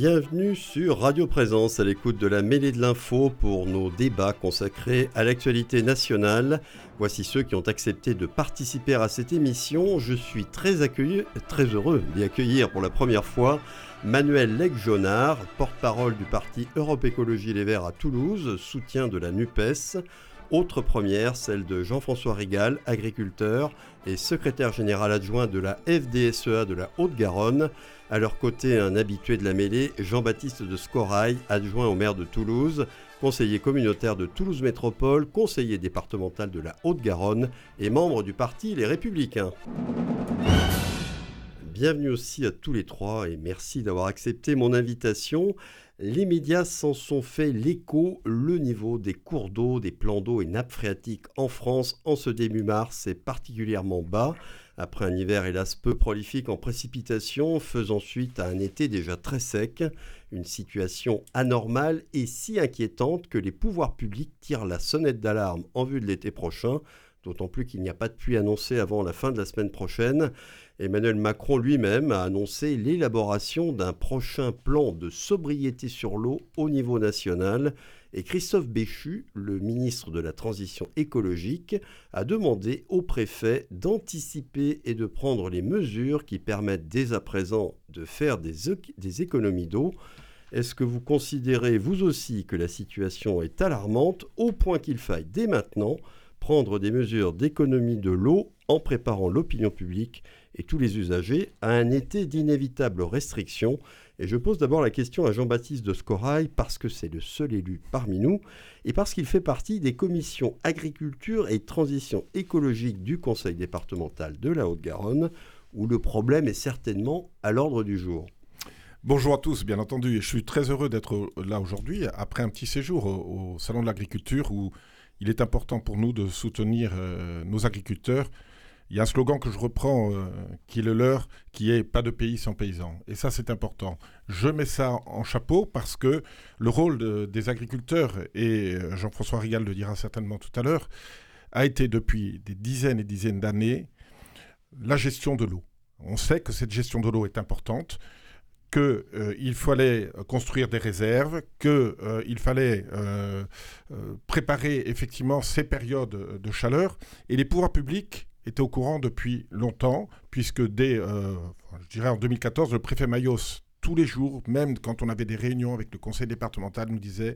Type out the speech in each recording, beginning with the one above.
Bienvenue sur Radio Présence à l'écoute de la mêlée de l'info pour nos débats consacrés à l'actualité nationale. Voici ceux qui ont accepté de participer à cette émission. Je suis très, très heureux d'y accueillir pour la première fois Manuel Legjonard, porte-parole du parti Europe Écologie Les Verts à Toulouse, soutien de la NUPES. Autre première, celle de Jean-François Régal, agriculteur et secrétaire général adjoint de la FDSEA de la Haute-Garonne. À leur côté, un habitué de la mêlée, Jean-Baptiste de Scorail, adjoint au maire de Toulouse, conseiller communautaire de Toulouse Métropole, conseiller départemental de la Haute-Garonne et membre du parti Les Républicains. Bienvenue aussi à tous les trois et merci d'avoir accepté mon invitation. Les médias s'en sont fait l'écho. Le niveau des cours d'eau, des plans d'eau et nappes phréatiques en France en ce début mars est particulièrement bas. Après un hiver hélas peu prolifique en précipitations, faisant suite à un été déjà très sec, une situation anormale et si inquiétante que les pouvoirs publics tirent la sonnette d'alarme en vue de l'été prochain, d'autant plus qu'il n'y a pas de pluie annoncée avant la fin de la semaine prochaine. Emmanuel Macron lui-même a annoncé l'élaboration d'un prochain plan de sobriété sur l'eau au niveau national et Christophe Béchu, le ministre de la Transition écologique, a demandé au préfet d'anticiper et de prendre les mesures qui permettent dès à présent de faire des, économies d'eau. Est-ce que vous considérez vous aussi que la situation est alarmante au point qu'il faille dès maintenant prendre des mesures d'économie de l'eau en préparant l'opinion publique et tous les usagers à un été d'inévitables restrictions? Et je pose d'abord la question à Jean-Baptiste de Scorail parce que c'est le seul élu parmi nous et parce qu'il fait partie des commissions agriculture et transition écologique du Conseil départemental de la Haute-Garonne où le problème est certainement à l'ordre du jour. Bonjour à tous, bien entendu. Je suis très heureux d'être là aujourd'hui après un petit séjour au, Salon de l'Agriculture où il est important pour nous de soutenir euh, nos agriculteurs il y a un slogan que je reprends, euh, qui est le leur, qui est pas de pays sans paysans. Et ça, c'est important. Je mets ça en chapeau parce que le rôle des agriculteurs, et euh, Jean-François Rigal le dira certainement tout à l'heure, a été depuis des dizaines et dizaines d'années la gestion de l'eau. On sait que cette gestion de l'eau est importante, qu'il euh, fallait construire des réserves, qu'il fallait préparer effectivement ces périodes de chaleur, et les pouvoirs publics était au courant depuis longtemps, puisque dès, euh, je dirais en 2014, le préfet Mayos, tous les jours, même quand on avait des réunions avec le conseil départemental, nous disait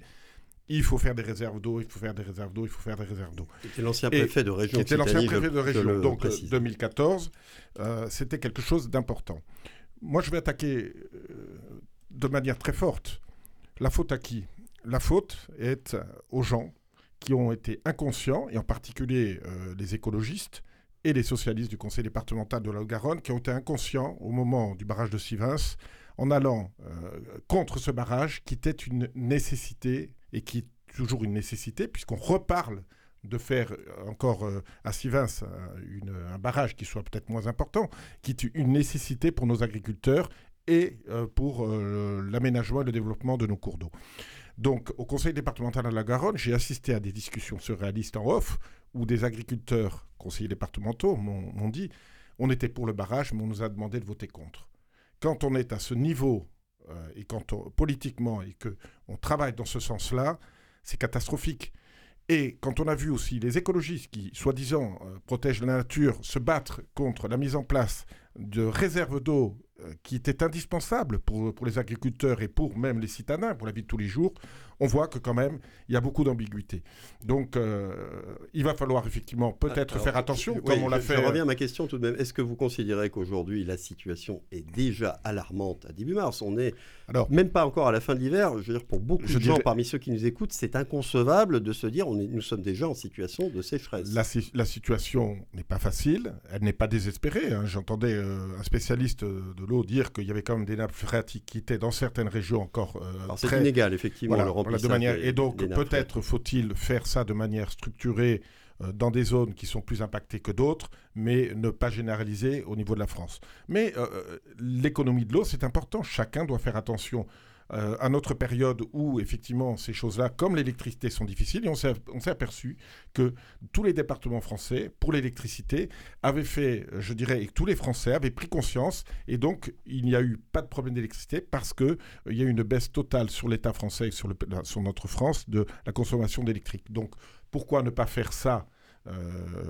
il faut faire des réserves d'eau, il faut faire des réserves d'eau, il faut faire des réserves d'eau. C'était l'ancien préfet de région. C'était l'ancien préfet de région. Donc 2014, euh, c'était quelque chose d'important. Moi, je vais attaquer euh, de manière très forte. La faute à qui? La faute est aux gens qui ont été inconscients, et en particulier les écologistes, et les socialistes du conseil départemental de la Haute-Garonne qui ont été inconscients au moment du barrage de Sivins en allant euh, contre ce barrage qui était une nécessité et qui est toujours une nécessité puisqu'on reparle de faire encore euh, à Sivins un barrage qui soit peut-être moins important, qui est une nécessité pour nos agriculteurs et euh, pour l'aménagement et le développement de nos cours d'eau. Donc, au conseil départemental de la Garonne, j'ai assisté à des discussions surréalistes en off où des agriculteurs, conseillers départementaux, m'ont dit on était pour le barrage, mais on nous a demandé de voter contre. Quand on est à ce niveau euh, et quand politiquement et que on travaille dans ce sens-là, c'est catastrophique. Et quand on a vu aussi les écologistes qui, soi-disant, euh, protègent la nature, se battre contre la mise en place de réserves d'eau euh, qui étaient indispensables pour, pour les agriculteurs et pour même les citadins, pour la vie de tous les jours, on voit que quand même, il y a beaucoup d'ambiguïté. Donc, euh, il va falloir effectivement peut-être faire attention, comme on l'a fait. Je reviens à ma question tout de même. Est-ce que vous considérez qu'aujourd'hui, la situation est déjà alarmante à début mars? On n'est même pas encore à la fin de l'hiver. Je veux dire, pour beaucoup de gens parmi ceux qui nous écoutent, c'est inconcevable de se dire on est, nous sommes déjà en situation de sécheresse. La, la situation n'est pas facile, elle n'est pas désespérée. Hein. J'entendais euh, un spécialiste de l'eau dire qu'il y avait quand même des nappes phréatiques qui étaient dans certaines régions encore euh, très... C'est inégal, effectivement, le de manière, et donc peut-être faut-il faire ça de manière structurée euh, dans des zones qui sont plus impactées que d'autres, mais ne pas généraliser au niveau de la France. Mais euh, euh, l'économie de l'eau, c'est important. Chacun doit faire attention euh, à notre période où effectivement ces choses-là, comme l'électricité, sont difficiles. Et on s'est aperçu que tous les départements français, pour l'électricité, avaient fait, je dirais, et que tous les Français avaient pris conscience. Et donc, il n'y a eu pas de problème d'électricité parce qu'il il y a eu une baisse totale sur l'État français et sur, notre France de la consommation d'électrique. Donc, pourquoi ne pas faire ça euh,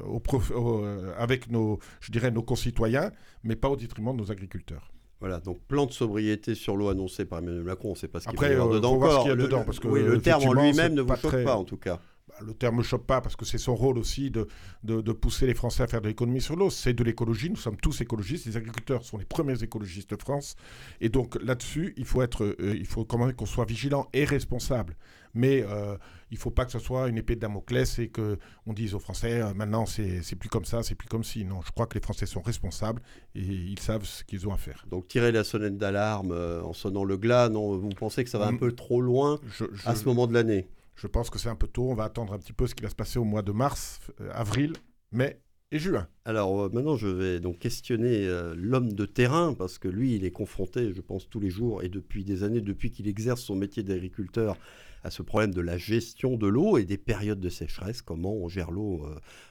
euh, avec nos, je dirais, nos concitoyens, mais pas au détriment de nos agriculteurs? Voilà, donc plan de sobriété sur l'eau annoncé par Emmanuel Macron, on ne sait pas ce qu'il y a dedans encore. le, dedans, parce que oui, le terme en lui-même ne vous choque pas en tout cas. Bah, le terme ne choque pas parce que c'est son rôle aussi de, de, pousser les Français à faire de l'économie sur l'eau. C'est de l'écologie, nous sommes tous écologistes, les agriculteurs sont les premiers écologistes de France. Et donc là-dessus, il faut être, euh, il faut qu'on soit vigilant et responsable. Mais euh, il ne faut pas que ce soit une épée de Damoclès et qu'on dise aux Français, euh, maintenant c'est plus comme ça, c'est plus comme si. Non, je crois que les Français sont responsables et ils savent ce qu'ils ont à faire. Donc tirer la sonnette d'alarme en sonnant le glas, non, vous pensez que ça va un mm. peu trop loin à ce moment de l'année? Je pense que c'est un peu tôt. On va attendre un petit peu ce qui va se passer au mois de mars, euh, avril, mai et juin. Alors euh, maintenant, je vais donc questionner euh, l'homme de terrain parce que lui, il est confronté, je pense, tous les jours et depuis des années, depuis qu'il exerce son métier d'agriculteur, à ce problème de la gestion de l'eau et des périodes de sécheresse. Comment on gère l'eau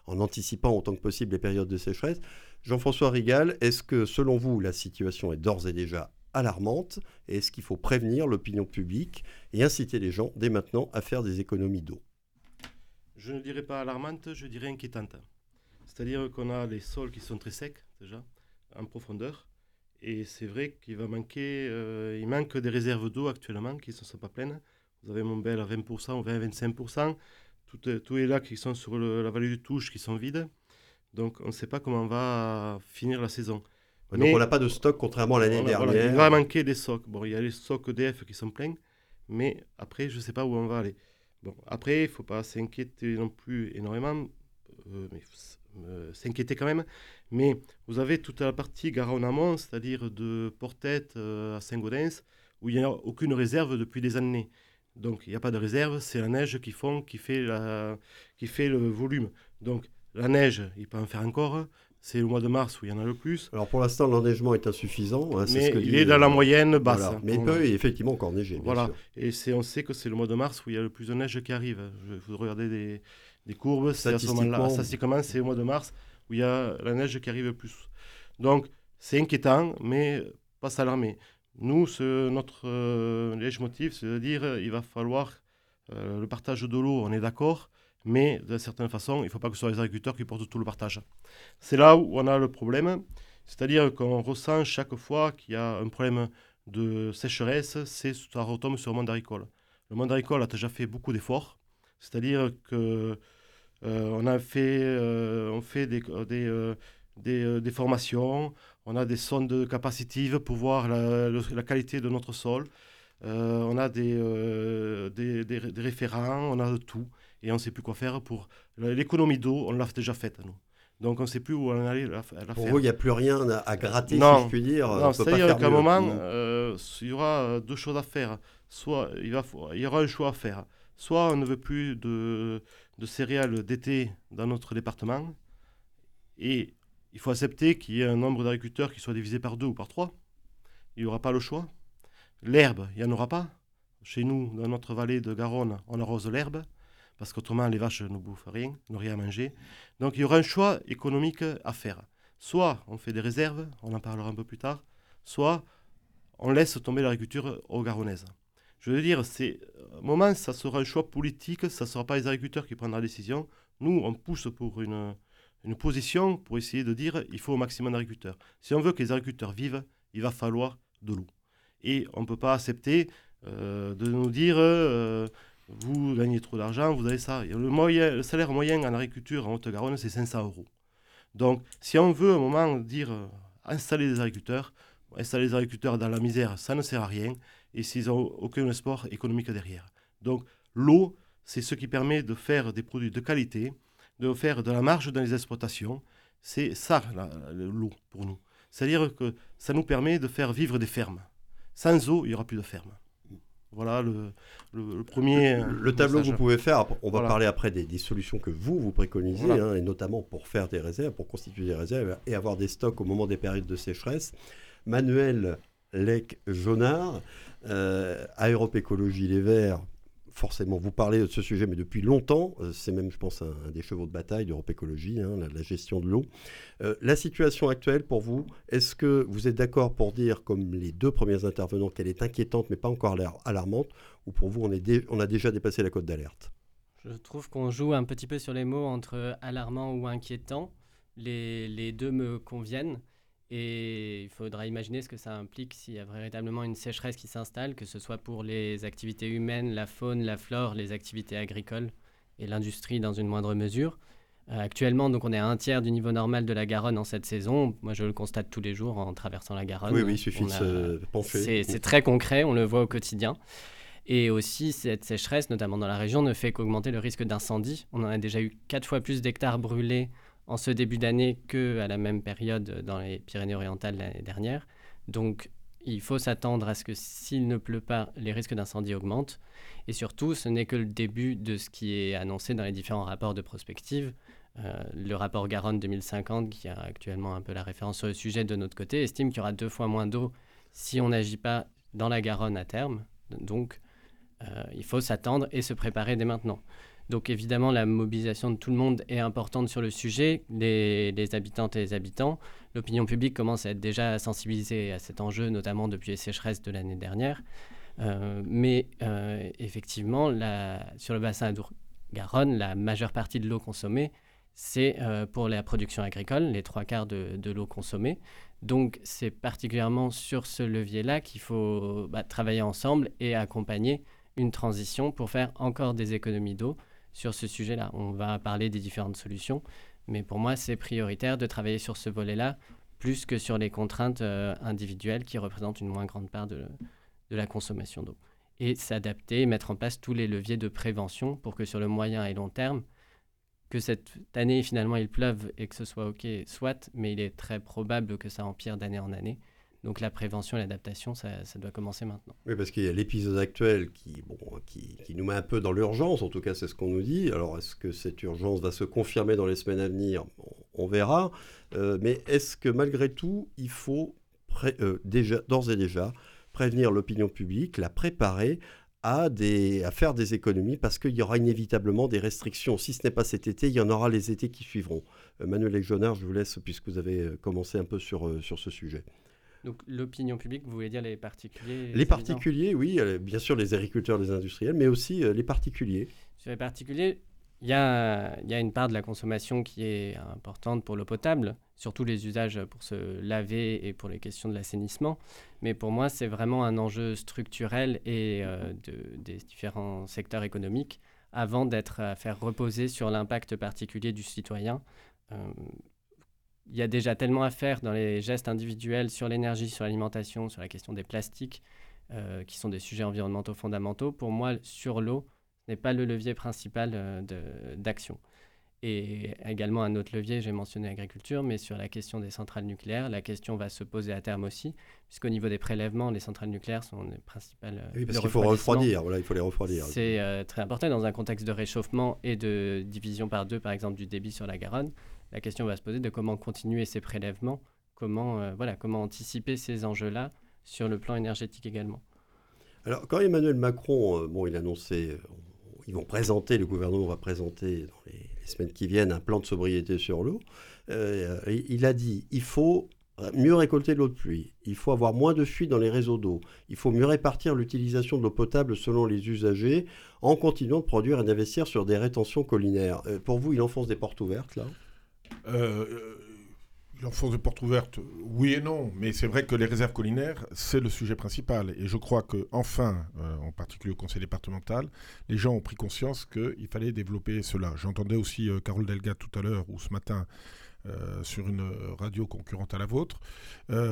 en anticipant autant que possible les périodes de sécheresse. Jean-François Rigal, est-ce que selon vous, la situation est d'ores et déjà alarmante et est-ce qu'il faut prévenir l'opinion publique et inciter les gens dès maintenant à faire des économies d'eau Je ne dirais pas alarmante, je dirais inquiétante. C'est-à-dire qu'on a les sols qui sont très secs déjà, en profondeur, et c'est vrai qu'il va manquer, euh, il manque des réserves d'eau actuellement qui ne sont pas pleines. Vous avez Montbel à 20% ou 20-25%, tous les lacs qui sont sur la vallée du Touche qui sont vides. Donc on ne sait pas comment on va finir la saison donc on n'a pas de stock contrairement à l'année dernière. il va manquer des stocks. Bon, il y a les stocks EDF qui sont pleins, mais après, je ne sais pas où on va aller. Bon, après, il ne faut pas s'inquiéter non plus énormément, euh, mais euh, s'inquiéter quand même. Mais vous avez toute la partie Garonne-Amont, c'est-à-dire de Portette euh, à Saint-Gaudens, où il n'y a aucune réserve depuis des années. Donc il n'y a pas de réserve, c'est la neige qui, fond, qui, fait la, qui fait le volume. Donc la neige, il peut en faire encore c'est le mois de mars où il y en a le plus. Alors pour l'instant, l'enneigement est insuffisant. Hein, mais ce que il est dans la moyenne basse. Mais il peut effectivement encore neiger. Voilà. Et on sait que c'est le mois de mars où il y a le plus de neige qui arrive. Je, vous regardez des, des courbes. Ce moment-là. Statistiquement, c'est au mois de mars où il y a la neige qui arrive le plus. Donc c'est inquiétant, mais pas s'alarmer. Nous, notre euh, motif, c'est de dire il va falloir euh, le partage de l'eau, on est d'accord, mais de certaine façon, il ne faut pas que ce soit les agriculteurs qui portent tout le partage. C'est là où on a le problème, c'est-à-dire qu'on ressent chaque fois qu'il y a un problème de sécheresse, c'est ça retombe sur le monde agricole. Le monde agricole a déjà fait beaucoup d'efforts, c'est-à-dire que euh, on a fait, euh, on fait des, des, euh, des, formations, on a des sondes capacitives pour voir la, qualité de notre sol, on a des, des, référents, on a de tout et on ne sait plus quoi faire pour l'économie d'eau, on l'a déjà faite nous. Donc on ne sait plus où on aller la, faire. Pour vous, il n'y a plus rien à, gratter, si je puis dire. Non, c'est-à-dire qu'à un moment, euh, il y aura euh, deux choses à faire. Soit il, va, il y aura un choix à faire. Soit on ne veut plus de, de céréales d'été dans notre département, et il faut accepter qu'il y ait un nombre d'agriculteurs qui soit divisé par deux ou par trois. Il n'y aura pas le choix. L'herbe, il n'y en aura pas. Chez nous, dans notre vallée de Garonne, on arrose l'herbe parce qu'autrement les vaches ne bouffent rien, n'ont rien à manger. Donc il y aura un choix économique à faire. Soit on fait des réserves, on en parlera un peu plus tard, soit on laisse tomber l'agriculture aux Garonnaises. Je veux dire, c'est un moment, ça sera un choix politique, ça ne sera pas les agriculteurs qui prendront la décision. Nous, on pousse pour une, une position pour essayer de dire il faut au maximum d'agriculteurs. Si on veut que les agriculteurs vivent, il va falloir de l'eau. Et on ne peut pas accepter euh, de nous dire euh, vous gagnez trop d'argent, vous avez ça. Le, salaire moyen en agriculture en Haute-Garonne, c'est 500 euros. Donc, si on veut à un moment dire euh, installer des agriculteurs, installer des agriculteurs dans la misère, ça ne sert à rien, et s'ils n'ont aucun espoir économique derrière. Donc, l'eau, c'est ce qui permet de faire des produits de qualité, de faire de la marge dans les exploitations. C'est ça, l'eau, pour nous. C'est-à-dire que ça nous permet de faire vivre des fermes. Sans eau, il n'y aura plus de fermes. Voilà le, premier. Le, tableau que vous pouvez faire, on va parler après des, solutions que vous, vous préconisez, hein, et notamment pour faire des réserves, pour constituer des réserves et avoir des stocks au moment des périodes de sécheresse. Manuel Lec Jonard, à Europe Écologie Les Verts, forcément, vous parlez de ce sujet, mais depuis longtemps, euh, c'est même, je pense, un, des chevaux de bataille d'Europe Écologie, hein, la, gestion de l'eau. Euh, la situation actuelle, pour vous, est-ce que vous êtes d'accord pour dire, comme les deux premiers intervenants, qu'elle est inquiétante, mais pas encore alarmante, ou pour vous, on, a déjà dépassé la cote d'alerte? Je trouve qu'on joue un petit peu sur les mots entre alarmant ou inquiétant. Les deux me conviennent. Et il faudra imaginer ce que ça implique s'il y a véritablement une sécheresse qui s'installe, que ce soit pour les activités humaines, la faune, la flore, les activités agricoles et l'industrie dans une moindre mesure. Euh, actuellement, donc, on est à un tiers du niveau normal de la Garonne en cette saison. Moi, je le constate tous les jours en traversant la Garonne. Oui, oui, il suffit de se pencher. C'est très concret, on le voit au quotidien. Et aussi, cette sécheresse, notamment dans la région, ne fait qu'augmenter le risque d'incendie. On en a déjà eu quatre fois plus d'hectares brûlés en ce début d'année qu'à la même période dans les Pyrénées-Orientales l'année dernière. Donc il faut s'attendre à ce que s'il ne pleut pas, les risques d'incendie augmentent. Et surtout, ce n'est que le début de ce qui est annoncé dans les différents rapports de prospective. Euh, le rapport Garonne 2050, qui a actuellement un peu la référence sur le sujet de notre côté, estime qu'il y aura deux fois moins d'eau si on n'agit pas dans la Garonne à terme. Donc, euh, il faut s'attendre et se préparer dès maintenant. Donc évidemment, la mobilisation de tout le monde est importante sur le sujet, les, habitantes et les habitants. L'opinion publique commence à être déjà sensibilisée à cet enjeu, notamment depuis les sécheresses de l'année dernière. Euh, mais euh, effectivement, sur le bassin Adour-Garonne, la majeure partie de l'eau consommée, c'est euh, pour la production agricole, les trois quarts de, l'eau consommée. Donc c'est particulièrement sur ce levier-là qu'il faut bah, travailler ensemble et accompagner une transition pour faire encore des économies d'eau sur ce sujet-là. On va parler des différentes solutions, mais pour moi, c'est prioritaire de travailler sur ce volet-là plus que sur les contraintes euh, individuelles qui représentent une moins grande part de, la consommation d'eau. Et s'adapter, mettre en place tous les leviers de prévention pour que sur le moyen et long terme, que cette année finalement il pleuve et que ce soit OK, soit, mais il est très probable que ça empire d'année en année. Donc la prévention et l'adaptation, ça, doit commencer maintenant. Oui, parce qu'il y a l'épisode actuel qui, bon, qui, nous met un peu dans l'urgence, en tout cas c'est ce qu'on nous dit. Alors est-ce que cette urgence va se confirmer dans les semaines à venir? On, verra. Euh, mais est-ce que malgré tout, il faut euh, déjà, d'ores et déjà prévenir l'opinion publique, la préparer à, des, à faire des économies parce qu'il y aura inévitablement des restrictions. Si ce n'est pas cet été, il y en aura les étés qui suivront. Euh, Manuel Legionnaire, je vous laisse puisque vous avez commencé un peu sur, sur ce sujet. Donc l'opinion publique, vous voulez dire les particuliers Les particuliers, oui, euh, bien sûr les agriculteurs, les industriels, mais aussi euh, les particuliers. Sur les particuliers, il y a, y a, une part de la consommation qui est importante pour l'eau potable, surtout les usages pour se laver et pour les questions de l'assainissement. Mais pour moi, c'est vraiment un enjeu structurel et euh, de, des différents secteurs économiques avant d'être à faire reposer sur l'impact particulier du citoyen il y a déjà tellement à faire dans les gestes individuels sur l'énergie, sur l'alimentation, sur la question des plastiques, euh, qui sont des sujets environnementaux fondamentaux. Pour moi, sur l'eau, ce n'est pas le levier principal euh, d'action. Et également un autre levier, j'ai mentionné l'agriculture, mais sur la question des centrales nucléaires, la question va se poser à terme aussi, puisqu'au niveau des prélèvements, les centrales nucléaires sont les principales. Euh, oui, parce qu'il faut refroidir, voilà, il faut les refroidir. C'est très important dans un contexte de réchauffement et de division par deux, par exemple, du débit sur la Garonne la question va se poser de comment continuer ces prélèvements, comment, euh, voilà, comment anticiper ces enjeux-là sur le plan énergétique également. Alors, quand Emmanuel Macron, euh, bon, il a annoncé, euh, ils vont présenter, le gouvernement va présenter dans les, semaines qui viennent un plan de sobriété sur l'eau, il a dit il faut mieux récolter l'eau de pluie, il faut avoir moins de fuites dans les réseaux d'eau, il faut mieux répartir l'utilisation de l'eau potable selon les usagers en continuant de produire et d'investir sur des rétentions collinaires. pour vous, il enfonce des portes ouvertes là? Euh, L'enfance de porte ouverte, oui et non, mais c'est vrai que les réserves collinaires, c'est le sujet principal. Et je crois que enfin, euh, en particulier au conseil départemental, les gens ont pris conscience qu'il fallait développer cela. J'entendais aussi euh, Carole Delga tout à l'heure, ou ce matin, euh, sur une radio concurrente à la vôtre,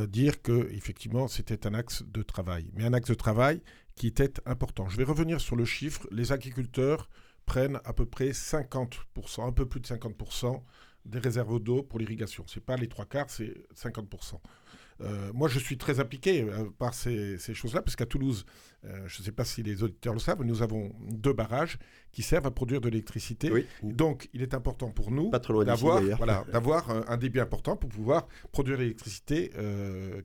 dire que effectivement c'était un axe de travail, mais un axe de travail qui était important. Je vais revenir sur le chiffre. Les agriculteurs prennent à peu près 50%, un peu plus de 50% des réserves d'eau pour l'irrigation. Ce n'est pas les trois quarts, c'est 50%. Euh, moi, je suis très impliqué euh, par ces, choses-là, parce qu'à Toulouse, euh, je ne sais pas si les auditeurs le savent, nous avons deux barrages qui servent à produire de l'électricité. Donc, il est important pour nous d'avoir voilà, un débit important pour pouvoir produire l'électricité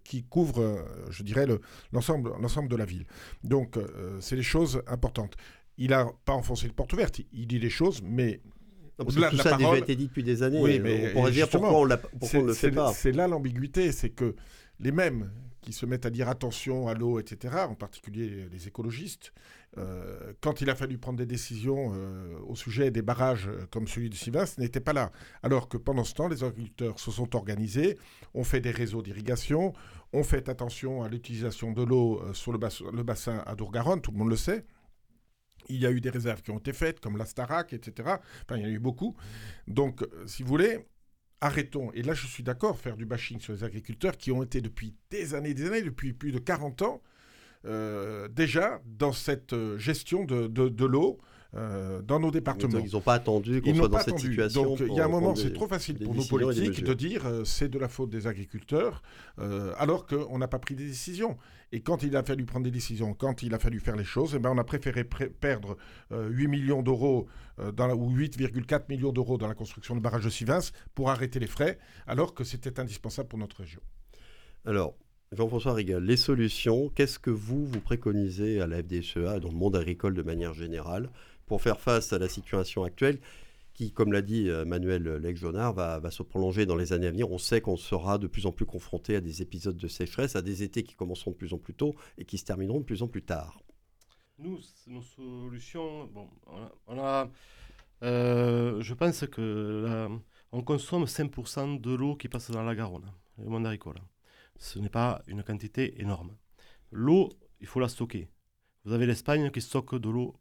qui couvre, je dirais, l'ensemble de la ville. Donc, c'est les choses importantes. Il n'a pas enfoncé le porte ouverte, il dit les choses, mais tout ça a déjà été dit depuis des années. Oui, mais on pourrait dire pourquoi on, ne le fait pas. C'est là l'ambiguïté, c'est que les mêmes qui se mettent à dire attention à l'eau, etc., en particulier les écologistes, euh, quand il a fallu prendre des décisions euh, au sujet des barrages euh, comme celui de Sivins, n'étaient pas là. Alors que pendant ce temps, les agriculteurs se sont organisés, ont fait des réseaux d'irrigation, ont fait attention à l'utilisation de l'eau sur le, le bassin à Dourgaronne, tout le monde le sait. Il y a eu des réserves qui ont été faites, comme la Starac, etc. Enfin, il y en a eu beaucoup. Donc, euh, si vous voulez, arrêtons. Et là, je suis d'accord, faire du bashing sur les agriculteurs qui ont été depuis des années, des années, depuis plus de 40 ans, euh, déjà dans cette euh, gestion de l'eau, euh, dans nos départements. Ils n'ont pas attendu qu'on soit dans cette situation. Donc il y a un moment, c'est trop facile pour nos politiques de dire euh, c'est de la faute des agriculteurs, euh, alors qu'on n'a pas pris des décisions. Et quand il a fallu prendre des décisions, quand il a fallu faire les choses, eh ben, on a préféré perdre 8 millions d'euros ou 8,4 millions d'euros dans la construction de barrage de Sivins pour arrêter les frais, alors que c'était indispensable pour notre région. Alors, Jean-François Rigal, les solutions, qu'est-ce que vous, vous préconisez à la FDSEA, dans le monde agricole de manière générale pour faire face à la situation actuelle qui, comme l'a dit euh, Manuel Legjonard, va, va, se prolonger dans les années à venir. On sait qu'on sera de plus en plus confronté à des épisodes de sécheresse, à des étés qui commenceront de plus en plus tôt et qui se termineront de plus en plus tard. Nous, nos solutions, bon, on a, euh, je pense que on consomme 5% de l'eau qui passe dans la Garonne, le monde agricole. Ce n'est pas une quantité énorme. L'eau, il faut la stocker. Vous avez l'Espagne qui stocke de l'eau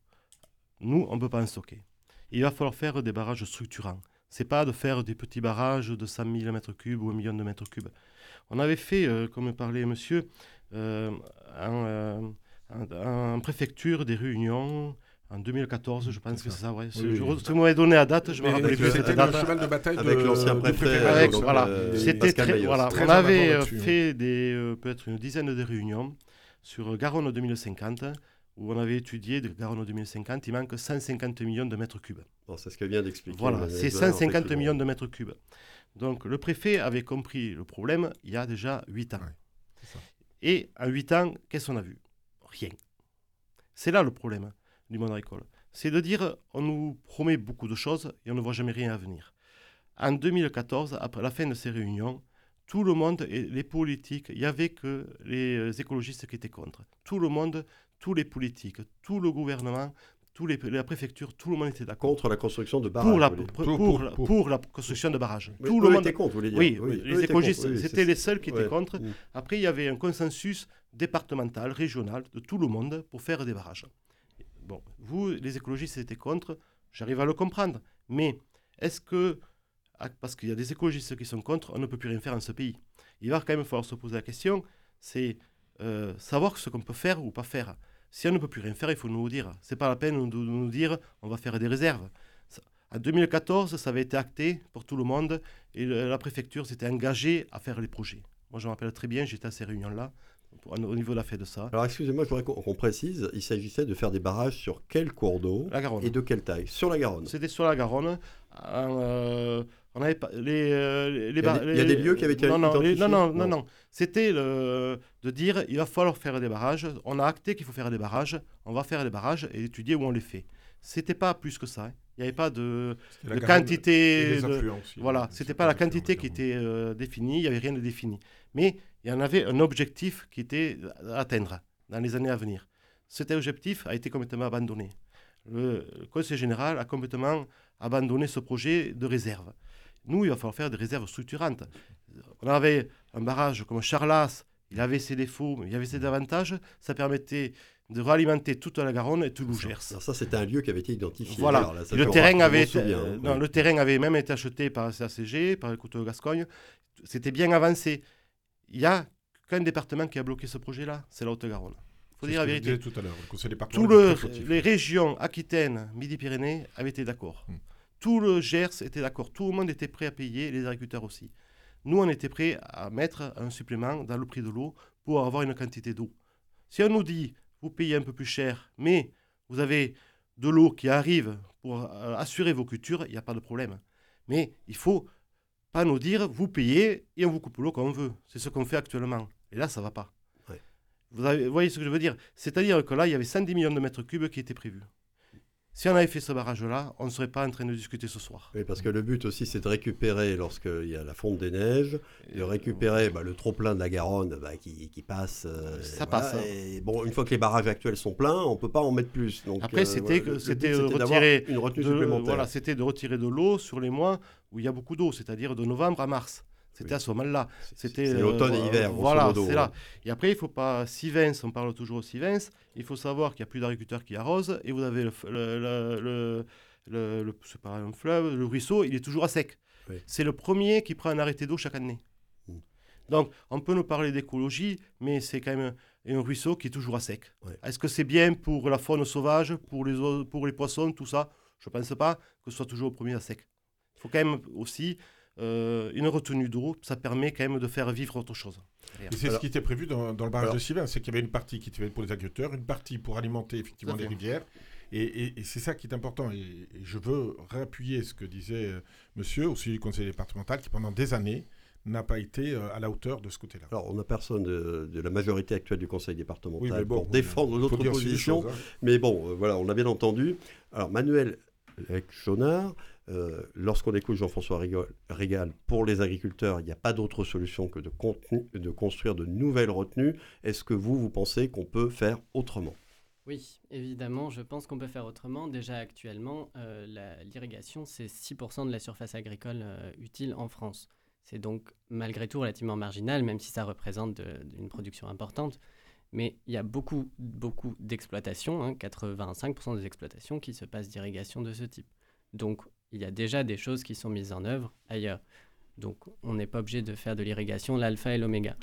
nous, on ne peut pas en stocker. Il va falloir faire des barrages structurants. C'est pas de faire des petits barrages de 100 000 m3 ou 1 million de mètres cubes. On avait fait, euh, comme parlait monsieur, euh, euh, en, préfecture des réunions en 2014, je pense que c'est ça, ouais. Oui, je, tu m'avais donné la date, je me rappelle plus. C'était le cheval de bataille avec l'ancien préfet. Avec, voilà, c'était très, voilà. On avait fait des peut-être une dizaine de réunions sur Garonne 2050 où on avait étudié de Garonne 2050, il manque 150 millions de mètres cubes. Bon, c'est ce qu'elle vient d'expliquer. Voilà, c'est 150 millions de mètres cubes. Donc le préfet avait compris le problème il y a déjà 8 ans. Et en 8 ans, qu'est-ce qu'on a vu? Rien. C'est là le problème du monde agricole. C'est de dire on nous promet beaucoup de choses et on ne voit jamais rien à venir. En 2014, après la fin de ces réunions, tout le monde, et les politiques, il n'y avait que les écologistes qui étaient contre. Tout le monde tous les politiques, tout le gouvernement, tous les, la préfecture, tout le monde était d'accord. Contre la construction de barrages. Pour la, pour, la construction de barrages. tout le monde était contre, vous voulez dire. Oui, les écologistes, c'était les seuls qui étaient contre. Après, il y avait un consensus départemental, régional, de tout le monde pour faire des barrages. Bon, vous, les écologistes, étaient contre, j'arrive à le comprendre. Mais est-ce que, ah, parce qu'il y a des écologistes qui sont contre, on ne peut plus rien faire dans ce pays Il va quand même falloir se poser la question, c'est euh, savoir ce qu'on peut faire ou pas faire. Si on ne peut plus rien faire, il faut nous dire. C'est pas la peine de nous dire on va faire des réserves. En 2014, ça avait été acté pour tout le monde et la préfecture s'était engagée à faire les projets. Moi, je me rappelle très bien, j'étais à ces réunions-là au niveau de la fête de ça. Alors, excusez-moi, je voudrais qu'on précise, il s'agissait de faire des barrages sur quel cours d'eau Et de quelle taille? Sur la Garonne. C'était sur la Garonne. Euh, on avait pas, les, euh, les, il, y a, il y a des lieux qui avaient été non, non, non, non, non, non. C'était de dire il va falloir faire des barrages. On a acté qu'il faut faire des barrages. On va faire des barrages et étudier où on les fait. C'était pas plus que ça. Hein. Il n'y avait pas de, de quantité. De, voilà, c'était pas la quantité qui était euh, définie. Il n'y avait rien de défini. Mais il y en avait un objectif qui était à atteindre dans les années à venir. Cet objectif a été complètement abandonné. Le Conseil général a complètement abandonné ce projet de réserve. Nous, il va falloir faire des réserves structurantes. On avait un barrage comme Charlas, il avait ses défauts, mais il avait ses avantages. Ça permettait de réalimenter toute la Garonne et tout Gers. Ça, c'était un lieu qui avait été identifié. Voilà. le, terrain avait été, euh, non, le terrain avait même été acheté par la CACG, par le Couteau de Gascogne. C'était bien avancé. Il y a qu'un département qui a bloqué ce projet-là, c'est la Haute-Garonne. Il faut dire la vérité. tout à l'heure, le, les régions Aquitaine, Midi-Pyrénées avaient été d'accord. Hmm. Tout le Gers était d'accord, tout le monde était prêt à payer, les agriculteurs aussi. nous, on était prêts à mettre un supplément dans le prix de l'eau pour avoir une quantité d'eau. Si on nous dit, vous payez un peu plus cher, mais vous avez de l'eau qui arrive pour euh, assurer vos cultures, il n'y a pas de problème. Mais il faut pas nous dire, vous payez et on vous coupe l'eau comme on veut. C'est ce qu'on fait actuellement. Et là, ça ne va pas. Vous, vous, voyez ce que je veux dire? C'est-à-dire que là, il y avait 110 millions de mètres cubes qui étaient prévus. Si on avait fait ce barrage-là, on ne serait pas en train de discuter ce soir. Oui, parce que le but aussi, c'est de récupérer, lorsqu'il y a la fonte des neiges, de récupérer bah, le trop-plein de la Garonne bah, qui, passe. Euh, ça passe. Hein. bon, une fois que les barrages actuels sont pleins, on ne peut pas en mettre plus. Donc, Après, c'était de retirer une retenue supplémentaire. Voilà, c'était de retirer de l'eau sur les mois où il y a beaucoup d'eau, c'est-à-dire de novembre à mars. C'était à ce moment-là. C'était l'automne et l'hiver. Voilà, c'est là. Et après, il faut pas. Sivens, on parle toujours au Sivens. Il faut savoir qu'il n'y a plus d'agriculteurs qui arrosent et vous avez le, le, le, le c'est pas un fleuve, le ruisseau, il est toujours à sec. C'est le premier qui prend un arrêté d'eau chaque année. Donc, on peut nous parler d'écologie, mais c'est quand même un ruisseau qui est toujours à sec. Est-ce que c'est bien pour la faune sauvage, pour les, pour les poissons, tout ça? Je ne pense pas que ce soit toujours au premier à sec. Il faut quand même aussi euh, une retenue d'eau, ça permet quand même de faire vivre autre chose. Et c'est ce qui était prévu dans, le barrage de Sylvain, c'est qu'il y avait une partie qui était pour les agriculteurs, une partie pour alimenter effectivement les rivières. Et, c'est ça qui est important. Et, je veux réappuyer ce que disait euh, monsieur au sujet du conseil départemental qui pendant des années n'a pas été euh, à la hauteur de ce côté-là. Alors, on n'a personne de, la majorité actuelle du conseil départemental pour défendre notre position. Hein. Mais bon, voilà, on l'a bien entendu. Alors, Manuel Chonard, euh, lorsqu'on écoute Jean-François Régal, pour les agriculteurs, il n'y a pas d'autre solution que de, construire de nouvelles retenues. Est-ce que vous, vous pensez qu'on peut faire autrement? Oui, évidemment, je pense qu'on peut faire autrement. Déjà actuellement, euh, l'irrigation, c'est 6% de la surface agricole euh, utile en France. C'est donc malgré tout relativement marginal, même si ça représente une production importante. Mais il y a beaucoup, beaucoup d'exploitations, 85% hein, des exploitations qui se passent d'irrigation de ce type. Donc il y a déjà des choses qui sont mises en œuvre ailleurs. Donc on n'est pas obligé de faire de l'irrigation, l'alpha et l'oméga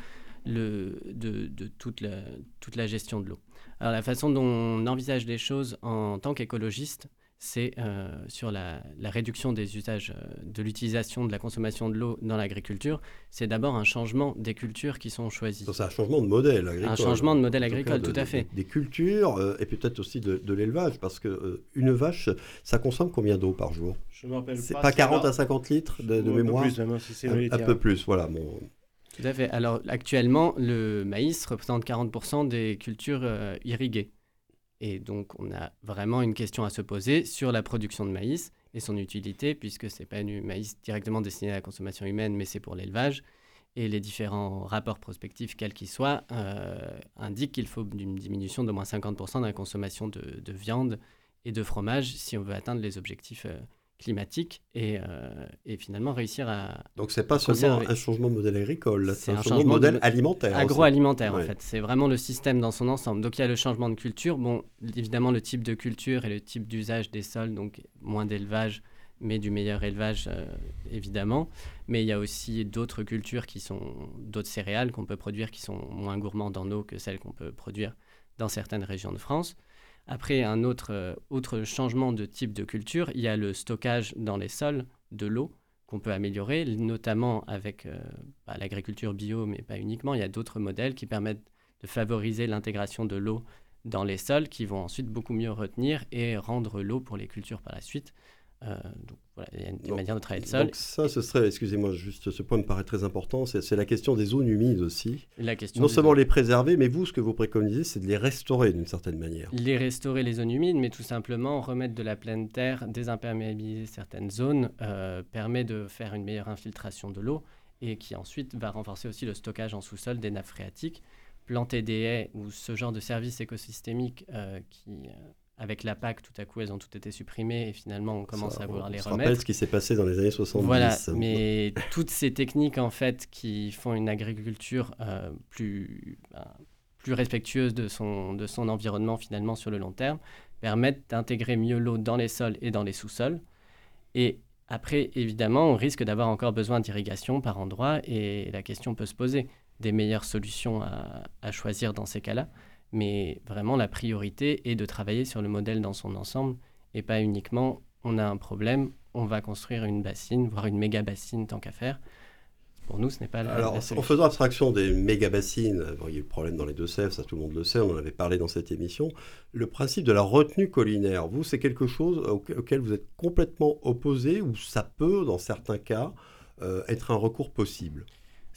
de, toute, la, toute la gestion de l'eau. Alors la façon dont on envisage les choses en tant qu'écologiste, c'est euh, sur la, réduction des usages, euh, de l'utilisation de la consommation de l'eau dans l'agriculture. C'est d'abord un changement des cultures qui sont choisies. C'est un changement de modèle agricole. Un changement de modèle agricole, tout à fait. Des, cultures euh, et peut-être aussi de, l'élevage, parce que une vache, ça consomme combien d'eau par jour? Je me rappelle C'est pas, 40 à 50 litres de, mémoire Un peu plus, si un, un peu plus, voilà. Tout à fait. Alors actuellement, le maïs représente 40% des cultures irriguées. Et donc, on a vraiment une question à se poser sur la production de maïs et son utilité, puisque ce n'est pas du maïs directement destiné à la consommation humaine, mais c'est pour l'élevage. Et les différents rapports prospectifs, quels qu'ils soient, euh, indiquent qu'il faut une diminution d'au moins 50% de la consommation de, de, viande et de fromage si on veut atteindre les objectifs euh, climatique et, euh, et, finalement réussir à. Donc c'est pas seulement un changement de modèle agricole, c'est un, changement de modèle alimentaire. Agroalimentaire en fait, c'est vraiment le système dans son ensemble. Donc il y a le changement de culture, bon évidemment le type de culture et le type d'usage des sols, donc moins d'élevage mais du meilleur élevage euh, évidemment. Mais il y a aussi d'autres cultures qui sont d'autres céréales qu'on peut produire qui sont moins gourmandes en eau que celles qu'on peut produire dans certaines régions de France. Après, un autre, euh, autre changement de type de culture, il y a le stockage dans les sols de l'eau qu'on peut améliorer, notamment avec euh, bah, l'agriculture bio, mais pas uniquement. Il y a d'autres modèles qui permettent de favoriser l'intégration de l'eau dans les sols, qui vont ensuite beaucoup mieux retenir et rendre l'eau pour les cultures par la suite euh, donc voilà, il y a une manière de travailler le sol. Donc ça, ce serait, excusez-moi, juste ce point me paraît très important, c'est la question des zones humides aussi. La question non seulement les préserver, mais vous, ce que vous préconisez, c'est de les restaurer d'une certaine manière. Les restaurer les zones humides, mais tout simplement remettre de la pleine terre, désimperméabiliser certaines zones, euh, permet de faire une meilleure infiltration de l'eau et qui ensuite va renforcer aussi le stockage en sous-sol des nappes phréatiques. Planter des haies ou ce genre de services écosystémiques euh, qui avec la PAC, tout à coup, elles ont toutes été supprimées et finalement, on commence à vouloir les remettre. rappelle ce qui s'est passé dans les années 70. Voilà, mais toutes ces techniques, en fait, qui font une agriculture euh, plus, ben, plus respectueuse de son, de son environnement, finalement, sur le long terme, permettent d'intégrer mieux l'eau dans les sols et dans les sous-sols. Et après, évidemment, on risque d'avoir encore besoin d'irrigation par endroit et la question peut se poser des meilleures solutions à, à choisir dans ces cas-là. Mais vraiment, la priorité est de travailler sur le modèle dans son ensemble et pas uniquement on a un problème, on va construire une bassine, voire une méga bassine tant qu'à faire. pour nous, ce n'est pas la, Alors, en faisant abstraction des méga-bassines, il y a eu le problème dans les Deux-Sèvres, ça tout le monde le sait, on en avait parlé dans cette émission. Le principe de la retenue collinaire, vous, c'est quelque chose auquel vous êtes complètement opposé ou ça peut, dans certains cas, euh, être un recours possible?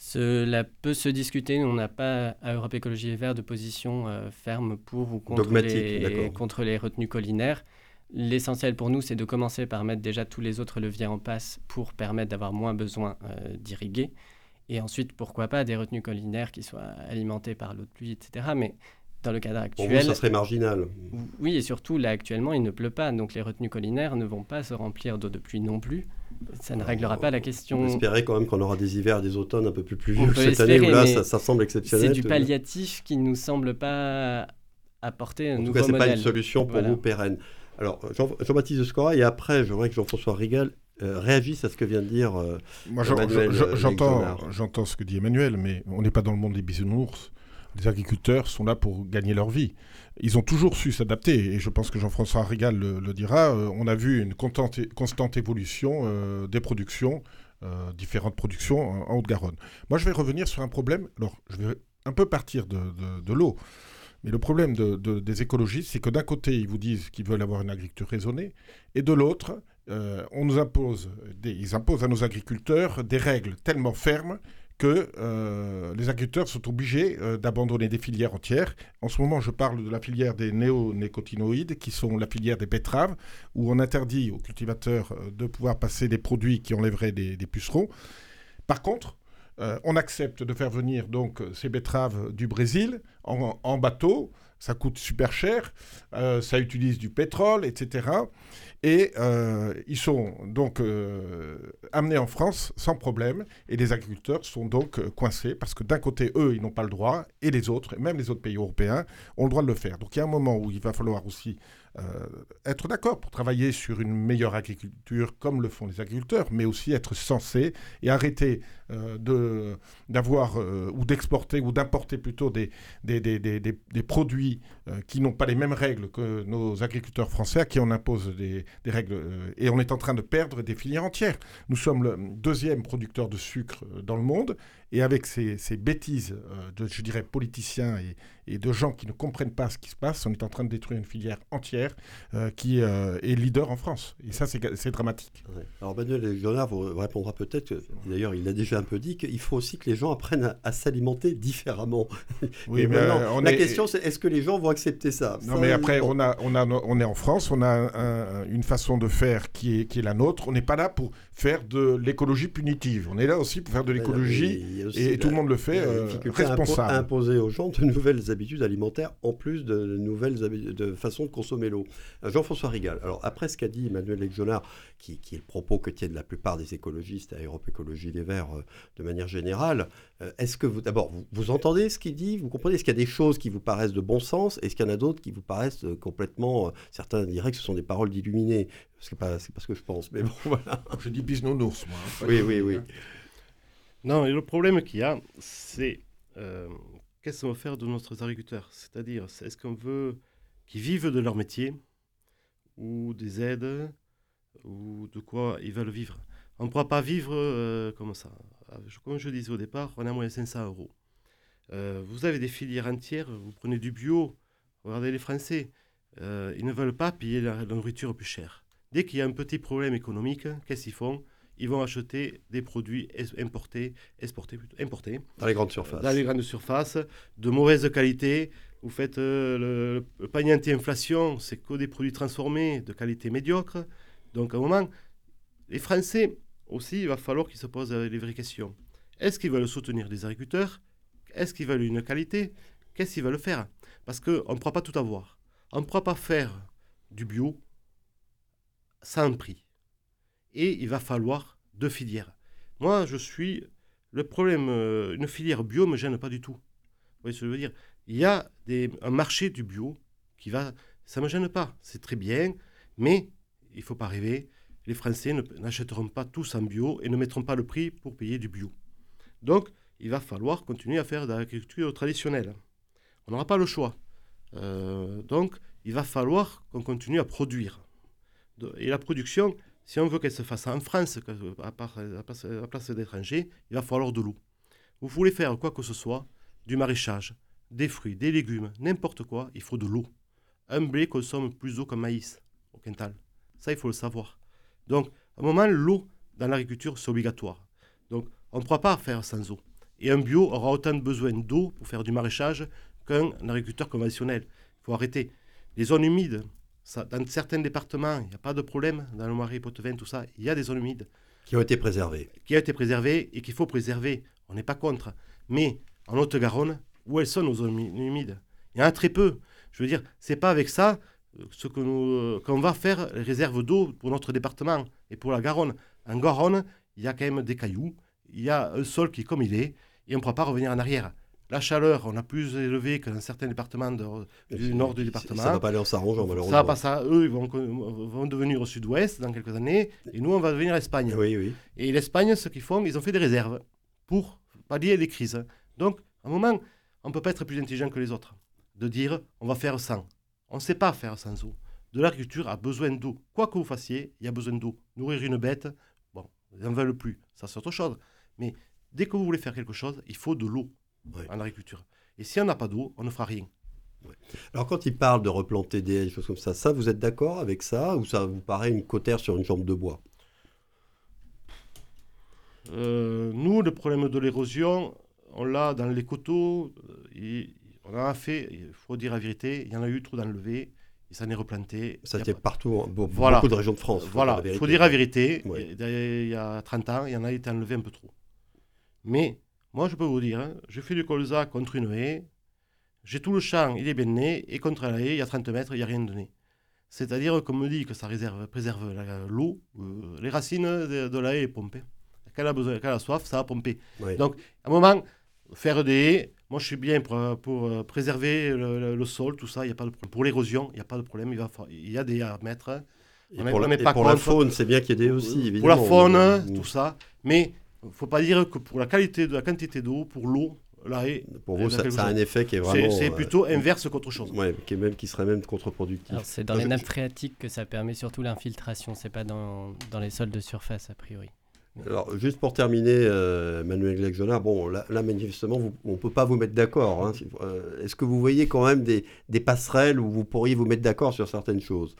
Cela peut se discuter. On n'a pas à Europe Écologie et Verts de position euh, ferme pour ou contre les, contre les retenues collinaires. L'essentiel pour nous, c'est de commencer par mettre déjà tous les autres leviers en place pour permettre d'avoir moins besoin euh, d'irriguer. Et ensuite, pourquoi pas des retenues collinaires qui soient alimentées par l'eau de pluie, etc. Mais dans le cadre actuel. Pour vous, ça serait marginal. Oui, et surtout, là, actuellement, il ne pleut pas. Donc les retenues collinaires ne vont pas se remplir d'eau de pluie non plus. Ça ne réglera pas la question. On espérer quand même qu'on aura des hivers, des automnes un peu plus pluvieux cette année, où là, ça, semble exceptionnel. C'est du palliatif qui ne nous semble pas apporter un en nouveau modèle. En tout cas, ce n'est pas une solution pour vous pérenne. Alors, Jean-Baptiste Jean Scora, et après, je voudrais que Jean-François Rigal euh, réagisse à ce que vient de dire euh, Moi, euh, j'entends ce que dit Emmanuel, mais on n'est pas dans le monde des bisounours. Les agriculteurs sont là pour gagner leur vie. Ils ont toujours su s'adapter, et je pense que Jean-François Rigal le, dira. on a vu une constante évolution des productions, différentes productions en, Haute-Garonne. Moi, je vais revenir sur un problème. Alors, je vais un peu partir de, l'eau. Mais le problème des écologistes, c'est que d'un côté, ils vous disent qu'ils veulent avoir une agriculture raisonnée, et de l'autre, euh, on nous impose, ils imposent à nos agriculteurs des règles tellement fermes que euh, les agriculteurs sont obligés euh, d'abandonner des filières entières. En ce moment, je parle de la filière des néonicotinoïdes, qui sont la filière des betteraves, où on interdit aux cultivateurs de pouvoir passer des produits qui enlèveraient des, pucerons. Par contre, euh, on accepte de faire venir donc ces betteraves du Brésil en, bateau. Ça coûte super cher, euh, ça utilise du pétrole, etc. Et euh, ils sont donc amenés en France sans problème. Et les agriculteurs sont donc coincés parce que d'un côté, eux, ils n'ont pas le droit, et les autres, même les autres pays européens, ont le droit de le faire. Donc il y a un moment où il va falloir aussi euh, être d'accord pour travailler sur une meilleure agriculture comme le font les agriculteurs, mais aussi être censé et arrêter euh, de, d'avoir euh, ou d'exporter ou d'importer plutôt des, des, des, des, des produits qui n'ont pas les mêmes règles que nos agriculteurs français à qui on impose des, règles. et on est en train de perdre des filières entières. Nous sommes le deuxième producteur de sucre dans le monde et avec ces, ces bêtises de, je dirais, politiciens et, et de gens qui ne comprennent pas ce qui se passe, on est en train de détruire une filière entière euh, qui euh, est leader en France. Et ça, c'est dramatique. Alors Manuel Léonard vous répondra peut-être, d'ailleurs il l'a déjà un peu dit, qu'il faut aussi que les gens apprennent à, s'alimenter différemment. Oui, mais la question c'est est-ce que les gens vont accepter ça? Non, mais après, on, a, on, a, on est en France, on a une façon de faire qui est, qui est la nôtre. On n'est pas là pour faire de l'écologie punitive. On est là aussi pour faire de l'écologie, et, tout le monde le fait, euh, responsable. imposer aux gens de nouvelles habitudes alimentaires en plus de nouvelles de façons de consommer l'eau. Euh, Jean-François Rigal, alors après ce qu'a dit Emmanuel Legionard, qui, qui, est le propos que tiennent la plupart des écologistes à Europe Écologie Les Verts euh, de manière générale, est-ce que vous, d'abord, vous, entendez ce qu'il dit Vous comprenez? Est-ce qu'il y a des choses qui vous paraissent de bon sens? Est-ce qu'il y en a d'autres qui vous paraissent complètement. certains diraient que ce sont des paroles d'illuminés? C'est pas, c'est pas ce que je pense, mais bon, voilà. Je dis bisounours, moi. Hein, oui, oui, oui. Non, et le problème qu'il y a, c'est qu'est-ce qu'on veut faire de nos agriculteurs C'est-à-dire, est-ce qu'on veut qu'ils vivent de leur métier ou des aides ou de quoi ils veulent vivre? On ne pourra pas vivre euh, comme ça. Comme je disais au départ, on a moins de 500 euros. Euh, vous avez des filières entières, vous prenez du bio, regardez les Français, euh, ils ne veulent pas payer la, nourriture plus chère. Dès qu'il y a un petit problème économique, qu'est-ce qu'ils font? Ils vont acheter des produits importés, exportés plutôt, importés. Dans les grandes surfaces. Dans les grandes surfaces, de mauvaise qualité. Vous faites euh, le, panier anti-inflation, c'est que des produits transformés de qualité médiocre. Donc à un moment, les Français aussi, il va falloir qu'ils se posent les vraies questions. Est-ce qu'ils veulent soutenir les agriculteurs? Est-ce qu'ils veulent une qualité? Qu'est-ce qu'ils veulent faire? Parce qu'on ne pourra pas tout avoir. On ne pourra pas faire du bio sans prix et il va falloir deux filières. Moi, je suis. Le problème, euh, une filière bio ne me gêne pas du tout. Vous voyez ce que je veux dire? Il y a un marché du bio qui va. Ça ne me gêne pas. C'est très bien, mais il ne faut pas rêver. Les Français n'achèteront pas tous en bio et ne mettront pas le prix pour payer du bio. Donc, il va falloir continuer à faire de l'agriculture traditionnelle. On n'aura pas le choix. Euh, donc, il va falloir qu'on continue à produire. Et la production, Si on veut qu'elle se fasse en France, à, place d'étrangers, il va falloir de l'eau. Vous voulez faire quoi que ce soit, du maraîchage, des fruits, des légumes, n'importe quoi, il faut de l'eau. Un blé consomme plus d'eau qu'un maïs au quintal. Ça, il faut le savoir. Donc, à un moment, l'eau dans l'agriculture, c'est obligatoire. Donc, on ne pourra pas faire sans eau. Et un bio aura autant de besoin d'eau pour faire du maraîchage qu'un agriculteur conventionnel. Il faut arrêter. Les zones humides, ça, dans certains départements, il n'y a pas de problème. Dans le Marais, Poitevin, tout ça, il y a des zones humides. Qui ont été préservées. Qui ont été préservées et qu'il faut préserver. On n'est pas contre. Mais en Haute-Garonne, où elles sont nos zones humides? Il y en a très peu. Je veux dire, c'est pas avec ça ce que nous, euh, qu'on va faire les réserves d'eau pour notre département et pour la Garonne. En Garonne, il y a quand même des cailloux, il y a un sol qui est comme il est, et on ne pourra pas revenir en arrière. La chaleur, on a plus élevé que dans certains départements du nord du département. Ça ne va pas aller en s'arrangeant, malheureusement. Ça va pas ça. Eux, ils vont, vont devenir au sud-ouest dans quelques années, et nous, on va devenir l'Espagne. Oui, oui. Et l'Espagne, ce qu'ils font, ils ont fait des réserves pour pallier les crises. Donc, à un moment, on ne peut pas être plus intelligent que les autres. De dire, on va faire sans. On ne sait pas faire sans eau. De l'agriculture a besoin d'eau. Quoi que vous fassiez, il y a besoin d'eau. Nourrir une bête, bon, ils n'en veulent plus. Ça, c'est autre chose. Mais dès que vous voulez faire quelque chose, il faut de l'eau en agriculture. Et si on n'a pas d'eau, on ne fera rien. Alors quand il parle de replanter des choses comme ça, ça vous êtes d'accord avec ça ou ça vous paraît une cotère sur une jambe de bois? Euh, Nous, le problème de l'érosion, on l'a dans les coteaux, euh, on en a fait, il faut dire la vérité, il y en a eu trop d'enlevés, et ça n'est replanté. Ça était partout, beaucoup de régions de France. Voilà, il faut dire la vérité. Il y a 30 ans, il y en a été enlevés un peu trop. Mais moi, je peux vous dire, hein, je fais du colza contre une haie, j'ai tout le champ, il est bien né, et contre la haie, il y a 30 mètres, il n'y a rien de nez. C'est-à-dire qu'on me dit que ça réserve, préserve l'eau, euh, les racines de, la haie pompent. Quand elle a besoin, quand elle a soif, ça va pomper. Donc, à un moment, faire des haies, moi je suis bien pour, pour euh, préserver le, sol, tout ça, il n'y a pas de problème. Pour l'érosion, il n'y a pas de problème, il, va, il y a des à mettre. Et pour, la, pas pour la faune, c'est bien qu'il y ait des aussi, évidemment. Pour la faune, tout ça. Mais il ne faut pas dire que pour la qualité de la quantité d'eau, pour l'eau, là, pour vous, ça, a un effet qui est vraiment. C'est euh, plutôt inverse qu'autre chose. Ouais, qui, est même, qui serait même contre-productif. C'est dans les nappes phréatiques que ça permet surtout l'infiltration, c'est pas dans, dans les sols de surface a priori. Alors, juste pour terminer, euh, Manuel Glegjonard, bon, là, manifestement, on ne peut pas vous mettre d'accord. Hein. Euh, est-ce que vous voyez quand même des, passerelles où vous pourriez vous mettre d'accord sur certaines choses?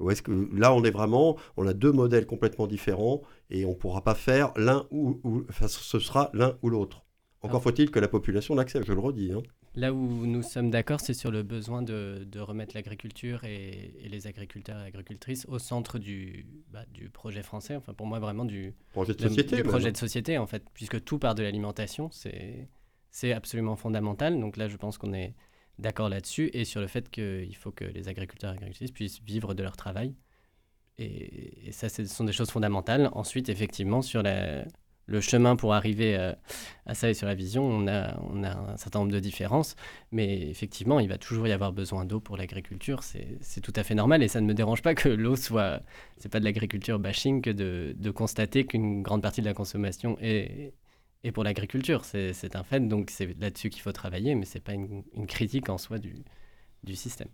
Ou est-ce que là, on est vraiment, on a deux modèles complètement différents et on ne pourra pas faire l'un ou, ce sera l'un ou l'autre? Encore faut-il que la population l'accepte, je le redis. Hein. Là où nous sommes d'accord, c'est sur le besoin de, remettre l'agriculture et, les agriculteurs et agricultrices au centre du, bah, du projet français. Enfin, pour moi, vraiment du projet de société. Du projet de société, en fait, puisque tout part de l'alimentation, c'est absolument fondamental. Donc là, je pense qu'on est d'accord là-dessus et sur le fait qu'il faut que les agriculteurs et agricultrices puissent vivre de leur travail. Et, et ça, ce sont des choses fondamentales. Ensuite, effectivement, sur la, le chemin pour arriver euh, à, ça et sur la vision, on a, un certain nombre de différences. Mais effectivement, il va toujours y avoir besoin d'eau pour l'agriculture. C'est tout à fait normal et ça ne me dérange pas que l'eau soit. C'est pas de l'agriculture bashing que de, constater qu'une grande partie de la consommation est, pour l'agriculture. C'est un fait. Donc c'est là-dessus qu'il faut travailler, mais c'est pas une, critique en soi du système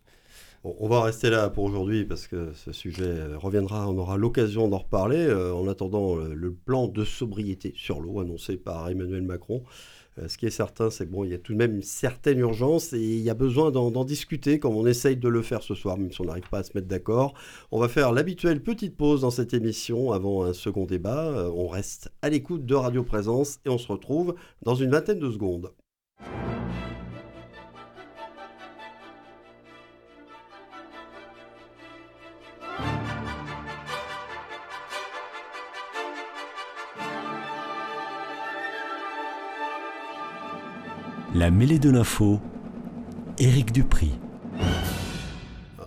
on va rester là pour aujourd'hui parce que ce sujet reviendra, on aura l'occasion d'en reparler. Euh, en attendant euh, le plan de sobriété sur l'eau annoncé par Emmanuel Macron, euh, ce qui est certain, c'est bon, il y a tout de même une certaine urgence et il y a besoin d'en discuter comme on essaye de le faire ce soir, même si on n'arrive pas à se mettre d'accord. On va faire l'habituelle petite pause dans cette émission avant un second débat. on reste à l'écoute de Radio Présence et on se retrouve dans une vingtaine de secondes. La mêlée de l'info, Éric Dupri.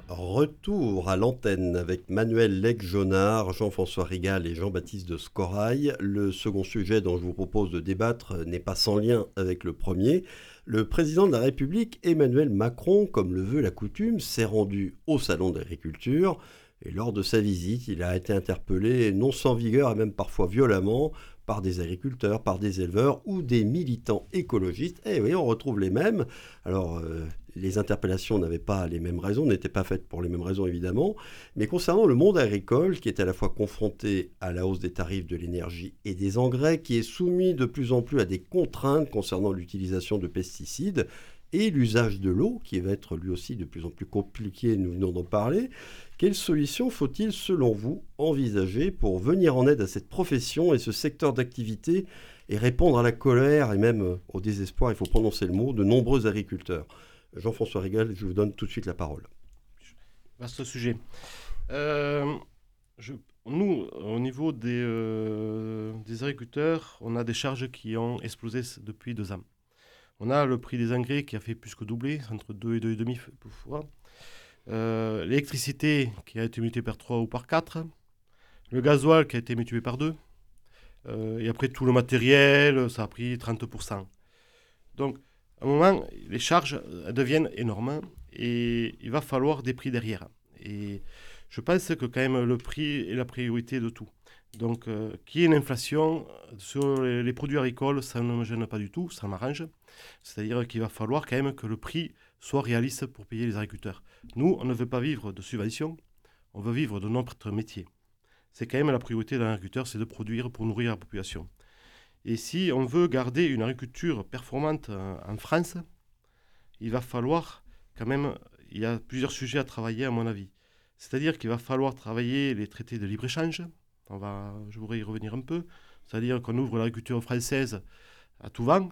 Retour à l'antenne avec Manuel Lec-Jonard, Jean-François Rigal et Jean-Baptiste de Scorail. Le second sujet dont je vous propose de débattre n'est pas sans lien avec le premier. Le président de la République, Emmanuel Macron, comme le veut la coutume, s'est rendu au Salon d'agriculture. Et lors de sa visite, il a été interpellé, non sans vigueur et même parfois violemment, par des agriculteurs, par des éleveurs ou des militants écologistes. Et eh oui, on retrouve les mêmes. Alors, euh, les interpellations n'avaient pas les mêmes raisons, n'étaient pas faites pour les mêmes raisons évidemment. Mais concernant le monde agricole, qui est à la fois confronté à la hausse des tarifs de l'énergie et des engrais, qui est soumis de plus en plus à des contraintes concernant l'utilisation de pesticides, et l'usage de l'eau, qui va être lui aussi de plus en plus compliqué, nous venons d'en parler. Quelles solutions faut-il, selon vous, envisager pour venir en aide à cette profession et ce secteur d'activité et répondre à la colère et même euh, au désespoir, il faut prononcer le mot, de nombreux agriculteurs? Jean-François Régal, je vous donne tout de suite la parole. Vaste sujet. Euh, nous, au niveau des, euh, des agriculteurs, on a des charges qui ont explosé depuis deux ans. On a le prix des engrais qui a fait plus que doubler, entre 2 et 2,5 fois. Euh, l'électricité qui a été multipliée par 3 ou par 4. Le gasoil qui a été multiplié par 2. Euh, et après tout le matériel, ça a pris 30%. Donc, à un moment, les charges deviennent énormes et il va falloir des prix derrière. Et je pense que quand même le prix est la priorité de tout. Donc, euh, qu'il y ait une inflation sur les, produits agricoles, ça ne me gêne pas du tout, ça m'arrange. C'est-à-dire qu'il va falloir quand même que le prix soit réaliste pour payer les agriculteurs. Nous, on ne veut pas vivre de subventions, on veut vivre de notre métier. C'est quand même la priorité d'un agriculteur, c'est de produire pour nourrir la population. Et si on veut garder une agriculture performante en France, il va falloir quand même, il y a plusieurs sujets à travailler à mon avis. C'est-à-dire qu'il va falloir travailler les traités de libre-échange, on je voudrais y revenir un peu. C'est-à-dire qu'on ouvre l'agriculture française à tout vent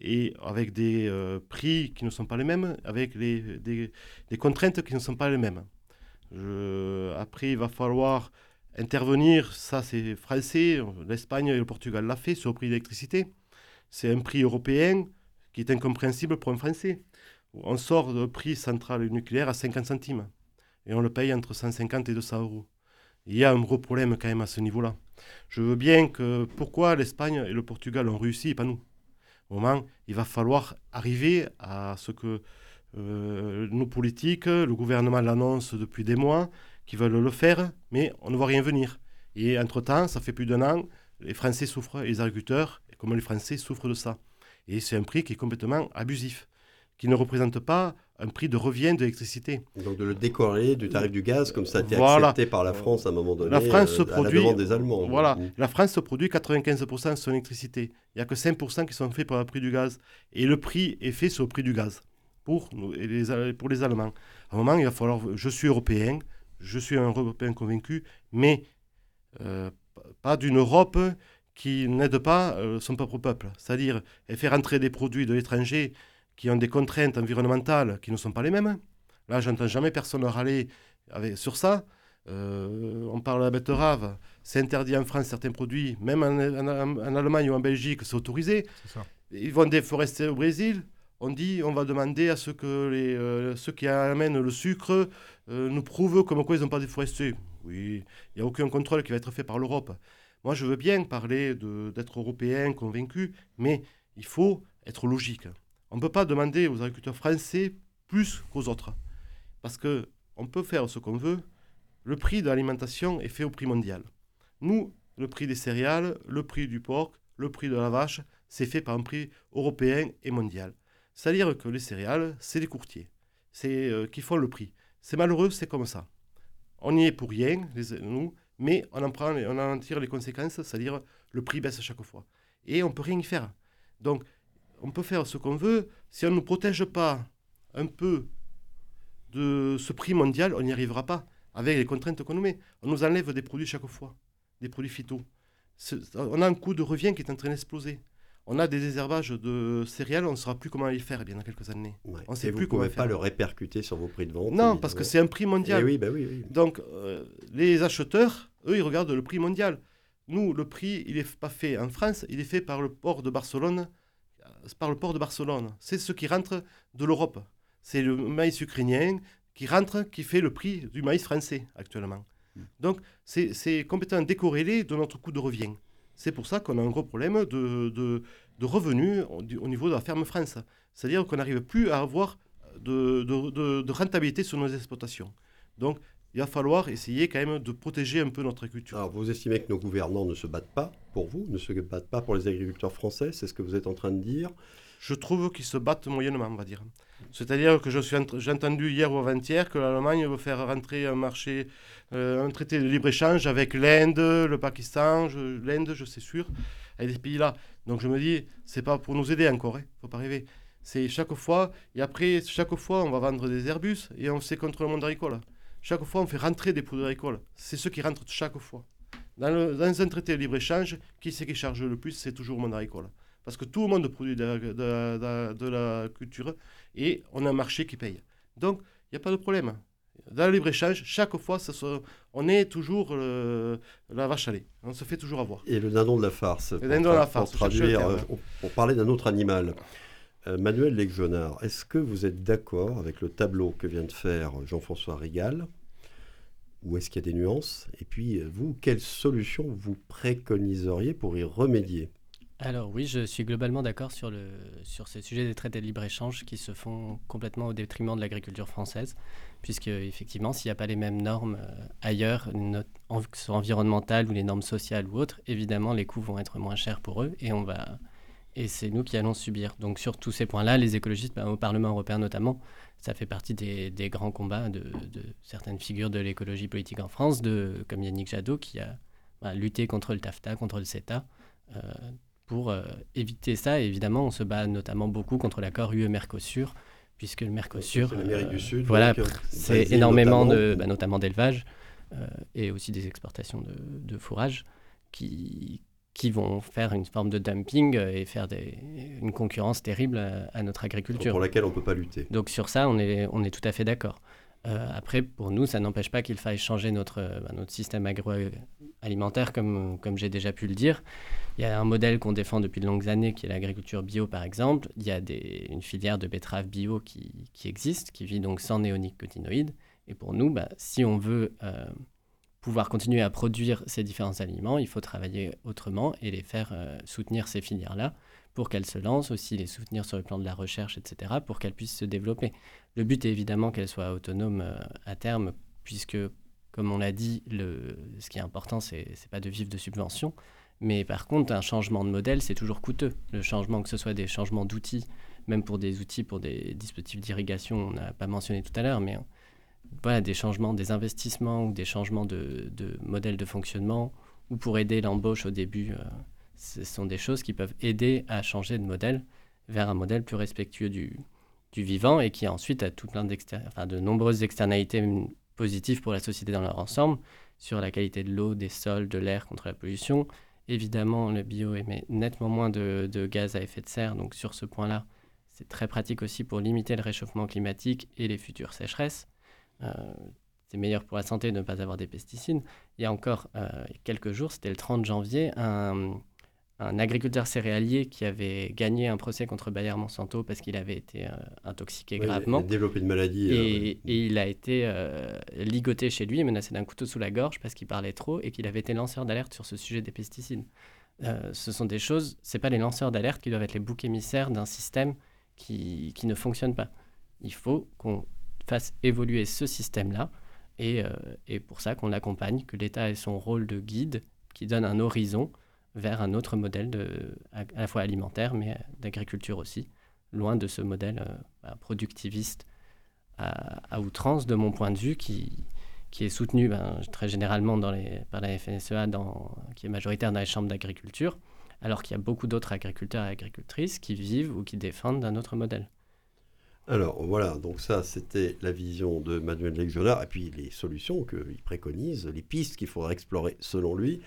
et avec des euh, prix qui ne sont pas les mêmes, avec des, contraintes qui ne sont pas les mêmes. après, il va falloir intervenir, ça c'est français, l'Espagne et le Portugal l'a fait sur le prix de l'électricité. C'est un prix européen qui est incompréhensible pour un Français. On sort de prix central nucléaire à 50 centimes et on le paye entre 150 et 200 euros il y a un gros problème quand même à ce niveau-là. Je veux bien que pourquoi l'Espagne et le Portugal ont réussi et pas nous? Moment, il va falloir arriver à ce que euh, nos politiques, le gouvernement l'annonce depuis des mois, qu'ils veulent le faire, mais on ne voit rien venir. Et entre-temps, ça fait plus d'un an, les Français souffrent, les agriculteurs, et comment les Français souffrent de ça. Et c'est un prix qui est complètement abusif, qui ne représente pas un prix de revient de l'électricité. Donc de le décorrer du tarif du gaz, comme ça a été accepté par la France à un moment donné, la France euh, produit, à la demande des Allemands. Voilà, mm. la France produit 95% de son électricité. Il n'y a que 5% qui sont faits par le prix du gaz. Et le prix est fait sur le prix du gaz pour, les, pour les Allemands. À un moment, il va falloir... Je suis européen, je suis un Européen convaincu, mais euh, pas d'une Europe qui n'aide pas euh, son propre peuple. C'est-à-dire faire entrer des produits de l'étranger qui ont des contraintes environnementales qui ne sont pas les mêmes. Là, j'entends jamais personne râler avec, sur ça. Euh, on parle de la betterave, c'est interdit en France certains produits, même en, Allemagne ou en Belgique, c'est autorisé. Ils vont déforester au Brésil. On dit, on va demander à ceux, que les, euh, ceux qui amènent le sucre euh, nous prouvent comme quoi ils n'ont pas déforesté. Oui, il n'y a aucun contrôle qui va être fait par l'Europe. Moi, je veux bien parler d'être européen, convaincu, mais il faut être logique. On ne peut pas demander aux agriculteurs français plus qu'aux autres. Parce qu'on peut faire ce qu'on veut. Le prix de l'alimentation est fait au prix mondial. Nous, le prix des céréales, le prix du porc, le prix de la vache, c'est fait par un prix européen et mondial. C'est-à-dire que les céréales, c'est les courtiers c'est euh, qui font le prix. C'est malheureux, c'est comme ça. On y est pour rien, nous, mais on en, prend, on en tire les conséquences, c'est-à-dire le prix baisse à chaque fois. Et on peut rien y faire. Donc, on peut faire ce qu'on veut. Si on ne nous protège pas un peu de ce prix mondial, on n'y arrivera pas avec les contraintes qu'on nous met. On nous enlève des produits chaque fois, des produits phyto. On a un coût de revient qui est en train d'exploser. On a des désherbages de céréales, on ne saura plus comment les faire bien dans quelques années. On ne sait plus vous ne pouvez pas le répercuter sur vos prix de vente. Non, parce que c'est un prix mondial. Eh oui, bah oui, oui. Donc, euh, les acheteurs, eux, ils regardent le prix mondial. Nous, le prix, il n'est pas fait en France, il est fait par le port de Barcelone par le port de Barcelone. C'est ce qui rentre de l'Europe. C'est le maïs ukrainien qui rentre, qui fait le prix du maïs français actuellement. Hmm. Donc, c'est complètement décorrélé de notre coût de revient. C'est pour ça qu'on a un gros problème de, de, revenus au, niveau de la ferme France. C'est-à-dire qu'on n'arrive plus à avoir de, de, rentabilité sur nos exploitations. Donc, il va falloir essayer quand même de protéger un peu notre agriculture. Alors, vous estimez que nos gouvernants ne se battent pas pour vous, ne se battent pas pour les agriculteurs français, c'est ce que vous êtes en train de dire? Je trouve qu'ils se battent moyennement, on va dire. C'est-à-dire que j'ai entendu hier ou avant-hier que l'Allemagne veut faire rentrer un marché, euh, un traité de libre-échange avec l'Inde, le Pakistan, l'Inde, je sais sûr, avec des pays-là. Donc je me dis, c'est pas pour nous aider encore, il hein, ne faut pas rêver. C'est chaque fois, et après, chaque fois, on va vendre des Airbus et on sait contre le monde agricole. Chaque fois, on fait rentrer des produits agricoles. C'est ce qui rentre chaque fois. Dans, dans un traité de libre-échange, qui c'est qui charge le plus C'est toujours le monde agricole. Parce que tout le monde produit de, de la culture et on a un marché qui paye. Donc, il n'y a pas de problème. Dans le libre-échange, chaque fois, ça on est toujours euh, la vache à lait. On se fait toujours avoir. Et le dindon de la farce. Le dindon de la farce. Pour, traduire, euh, pour, parler d'un autre animal. Euh, Manuel Legionard, est-ce que vous êtes d'accord avec le tableau que vient de faire Jean-François Rigal Ou est-ce qu'il y a des nuances Et puis, vous, quelle solution vous préconiseriez pour y remédier alors oui, je suis globalement d'accord sur, ce sujet des traités de libre-échange qui se font complètement au détriment de l'agriculture française, puisque effectivement, s'il n'y a pas les mêmes normes euh, ailleurs, que ce environnementales ou les normes sociales ou autres, évidemment, les coûts vont être moins chers pour eux et, on va, et c'est nous qui allons subir. Donc sur tous ces points-là, les écologistes, ben, au Parlement européen notamment, ça fait partie des, grands combats de, certaines figures de l'écologie politique en France, de, comme Yannick Jadot qui a ben, lutté contre le TAFTA, contre le CETA. Euh, pour euh, éviter ça, évidemment, on se bat notamment beaucoup contre l'accord UE-Mercosur, puisque le Mercosur, c'est l'Amérique du Sud, voilà, c'est énormément de, bah, notamment d'élevage euh, et aussi des exportations de, de, fourrage qui, qui vont faire une forme de dumping et faire des, une concurrence terrible à, notre agriculture. Pour laquelle on ne peut pas lutter. Donc sur ça, on est, on est tout à fait d'accord. après, pour nous, ça n'empêche pas qu'il faille changer notre, bah, notre système agroalimentaire, comme, comme j'ai déjà pu le dire. Il y a un modèle qu'on défend depuis de longues années qui est l'agriculture bio, par exemple. Il y a des, une filière de betterave bio qui, qui, existe, qui vit donc sans néonicotinoïdes. Et pour nous, bah, si on veut euh, pouvoir continuer à produire ces différents aliments, il faut travailler autrement et les faire euh, soutenir ces filières-là pour qu'elles se lancent, aussi les soutenir sur le plan de la recherche, etc., pour qu'elles puissent se développer. Le but est évidemment qu'elles soient autonomes euh, à terme, puisque, comme on l'a dit, le, ce qui est important, ce n'est pas de vivre de subventions, mais par contre, un changement de modèle, c'est toujours coûteux. Le changement, que ce soit des changements d'outils, même pour des outils, pour des dispositifs d'irrigation, on n'a pas mentionné tout à l'heure, mais des changements, des investissements ou des changements de, de modèle de fonctionnement, ou pour aider l'embauche au début, euh, ce sont des choses qui peuvent aider à changer de modèle vers un modèle plus respectueux du, vivant et qui ensuite a tout plein de nombreuses externalités positives pour la société dans leur ensemble, sur la qualité de l'eau, des sols, de l'air contre la pollution, Évidemment, le bio émet nettement moins de, gaz à effet de serre, donc sur ce point-là, c'est très pratique aussi pour limiter le réchauffement climatique et les futures sécheresses. Euh, c'est meilleur pour la santé de ne pas avoir des pesticides. Il y a encore euh, quelques jours, c'était le 30 janvier, un, un agriculteur céréalier qui avait gagné un procès contre Bayer Monsanto parce qu'il avait été euh, intoxiqué gravement. Il a développé une maladie. Et, euh, il a été euh, ligoté chez lui, menacé d'un couteau sous la gorge parce qu'il parlait trop et qu'il avait été lanceur d'alerte sur ce sujet des pesticides. ce sont des choses, c'est pas les lanceurs d'alerte qui doivent être les boucs émissaires d'un système qui, qui, ne fonctionne pas. Il faut qu'on fasse évoluer ce système-là et, et pour ça qu'on l'accompagne, que l'État ait son rôle de guide qui donne un horizon vers un autre modèle de, à, la fois alimentaire, mais d'agriculture aussi, loin de ce modèle euh, bah, productiviste à, outrance, de mon point de vue, qui, qui est soutenu ben, très généralement dans les, par la FNSEA, dans, qui est majoritaire dans les chambres d'agriculture, alors qu'il y a beaucoup d'autres agriculteurs et agricultrices qui vivent ou qui défendent un autre modèle. Alors voilà, donc ça c'était la vision de Manuel Legionnaire et puis les solutions qu'il préconise, les pistes qu'il faudra explorer selon lui.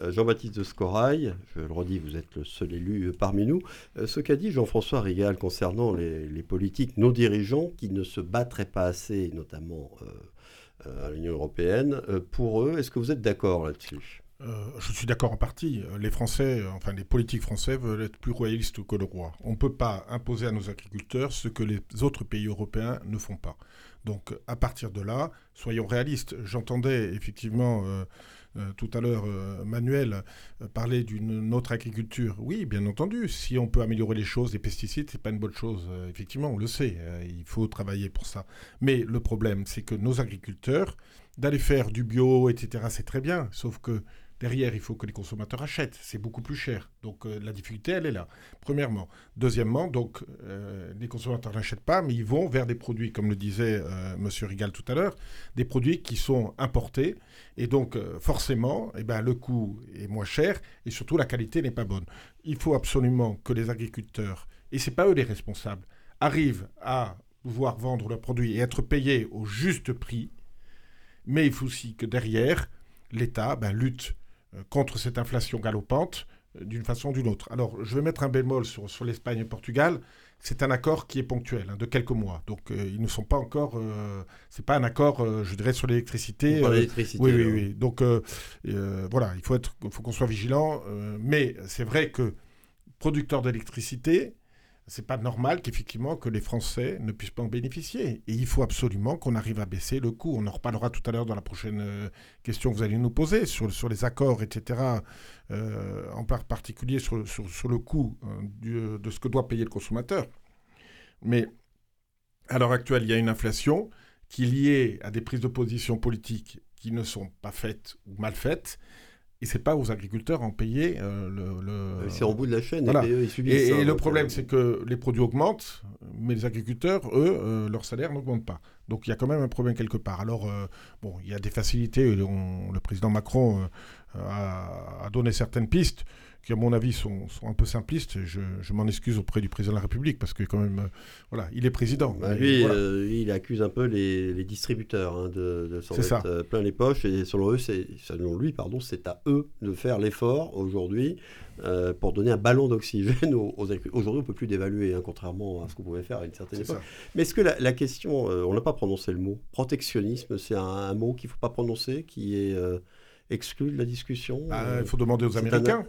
Euh, Jean-Baptiste de Scorail, je le redis, vous êtes le seul élu euh, parmi nous. Euh, ce qu'a dit Jean-François Rigal concernant les, politiques, nos dirigeants qui ne se battraient pas assez, notamment à l'Union européenne, pour eux, est-ce que vous êtes d'accord là-dessus? Je suis d'accord en partie. Les Français, enfin les politiques français veulent être plus royalistes que le roi. On ne peut pas imposer à nos agriculteurs ce que les autres pays européens ne font pas. Donc à partir de là, soyons réalistes. J'entendais effectivement euh, tout à l'heure, euh, Manuel euh, parlait d'une autre agriculture. Oui, bien entendu, si on peut améliorer les choses, les pesticides, c'est pas une bonne chose. effectivement, on le sait, il faut travailler pour ça. Mais le problème, c'est que nos agriculteurs, d'aller faire du bio, etc., c'est très bien, sauf que Derrière, il faut que les consommateurs achètent. C'est beaucoup plus cher. Donc euh, la difficulté, elle est là. Premièrement. Deuxièmement, donc euh, les consommateurs n'achètent pas, mais ils vont vers des produits, comme le disait euh, M. Rigal tout à l'heure, des produits qui sont importés. Et donc forcément, eh ben, le coût est moins cher et surtout la qualité n'est pas bonne. Il faut absolument que les agriculteurs, et ce n'est pas eux les responsables, arrivent à pouvoir vendre leurs produits et être payés au juste prix. Mais il faut aussi que derrière, l'État ben, lutte contre cette inflation galopante euh, d'une façon ou d'une autre. Alors, je vais mettre un bémol sur, sur l'Espagne et le Portugal. C'est un accord qui est ponctuel, hein, de quelques mois. Donc, euh, ils ne sont pas encore. Ce c'est pas un accord, je dirais, sur l'électricité. l'électricité. oui, oui, oui. Donc, voilà, il faut, être, faut qu'on soit vigilant. mais c'est vrai que producteurs d'électricité, c'est pas normal qu'effectivement que les Français ne puissent pas en bénéficier. Et il faut absolument qu'on arrive à baisser le coût. On en reparlera tout à l'heure dans la prochaine euh, question que vous allez nous poser sur, les accords, etc. Euh, en particulier sur, sur, le coût euh, de ce que doit payer le consommateur. Mais à l'heure actuelle, il y a une inflation qui est liée à des prises de position politiques qui ne sont pas faites ou mal faites et c'est pas aux agriculteurs en payer euh, le. Euh, c'est en bout de la chaîne. Et, le problème, c'est que les produits augmentent, mais les agriculteurs, eux, euh, leur salaire n'augmente pas. Donc il y a quand même un problème quelque part. Alors, bon, il y a des facilités. le président Macron a, a, donné certaines pistes qui, à mon avis, sont, un peu simplistes. Je, je m'en excuse auprès du président de la République parce que, quand même, euh, voilà, il est président. Bah, lui, euh, il accuse un peu les, distributeurs hein, de, de s'en mettre euh, plein les poches. Et selon, eux, selon lui, pardon, c'est à eux de faire l'effort aujourd'hui pour donner un ballon d'oxygène aux, agriculteurs. Aujourd'hui, on ne peut plus dévaluer, hein, contrairement à ce qu'on pouvait faire à une certaine époque. Mais est-ce que la, question, on n'a pas prononcé le mot, protectionnisme, c'est un, mot qu'il ne faut pas prononcer, qui est exclu de la discussion bah, Il faut demander aux Américains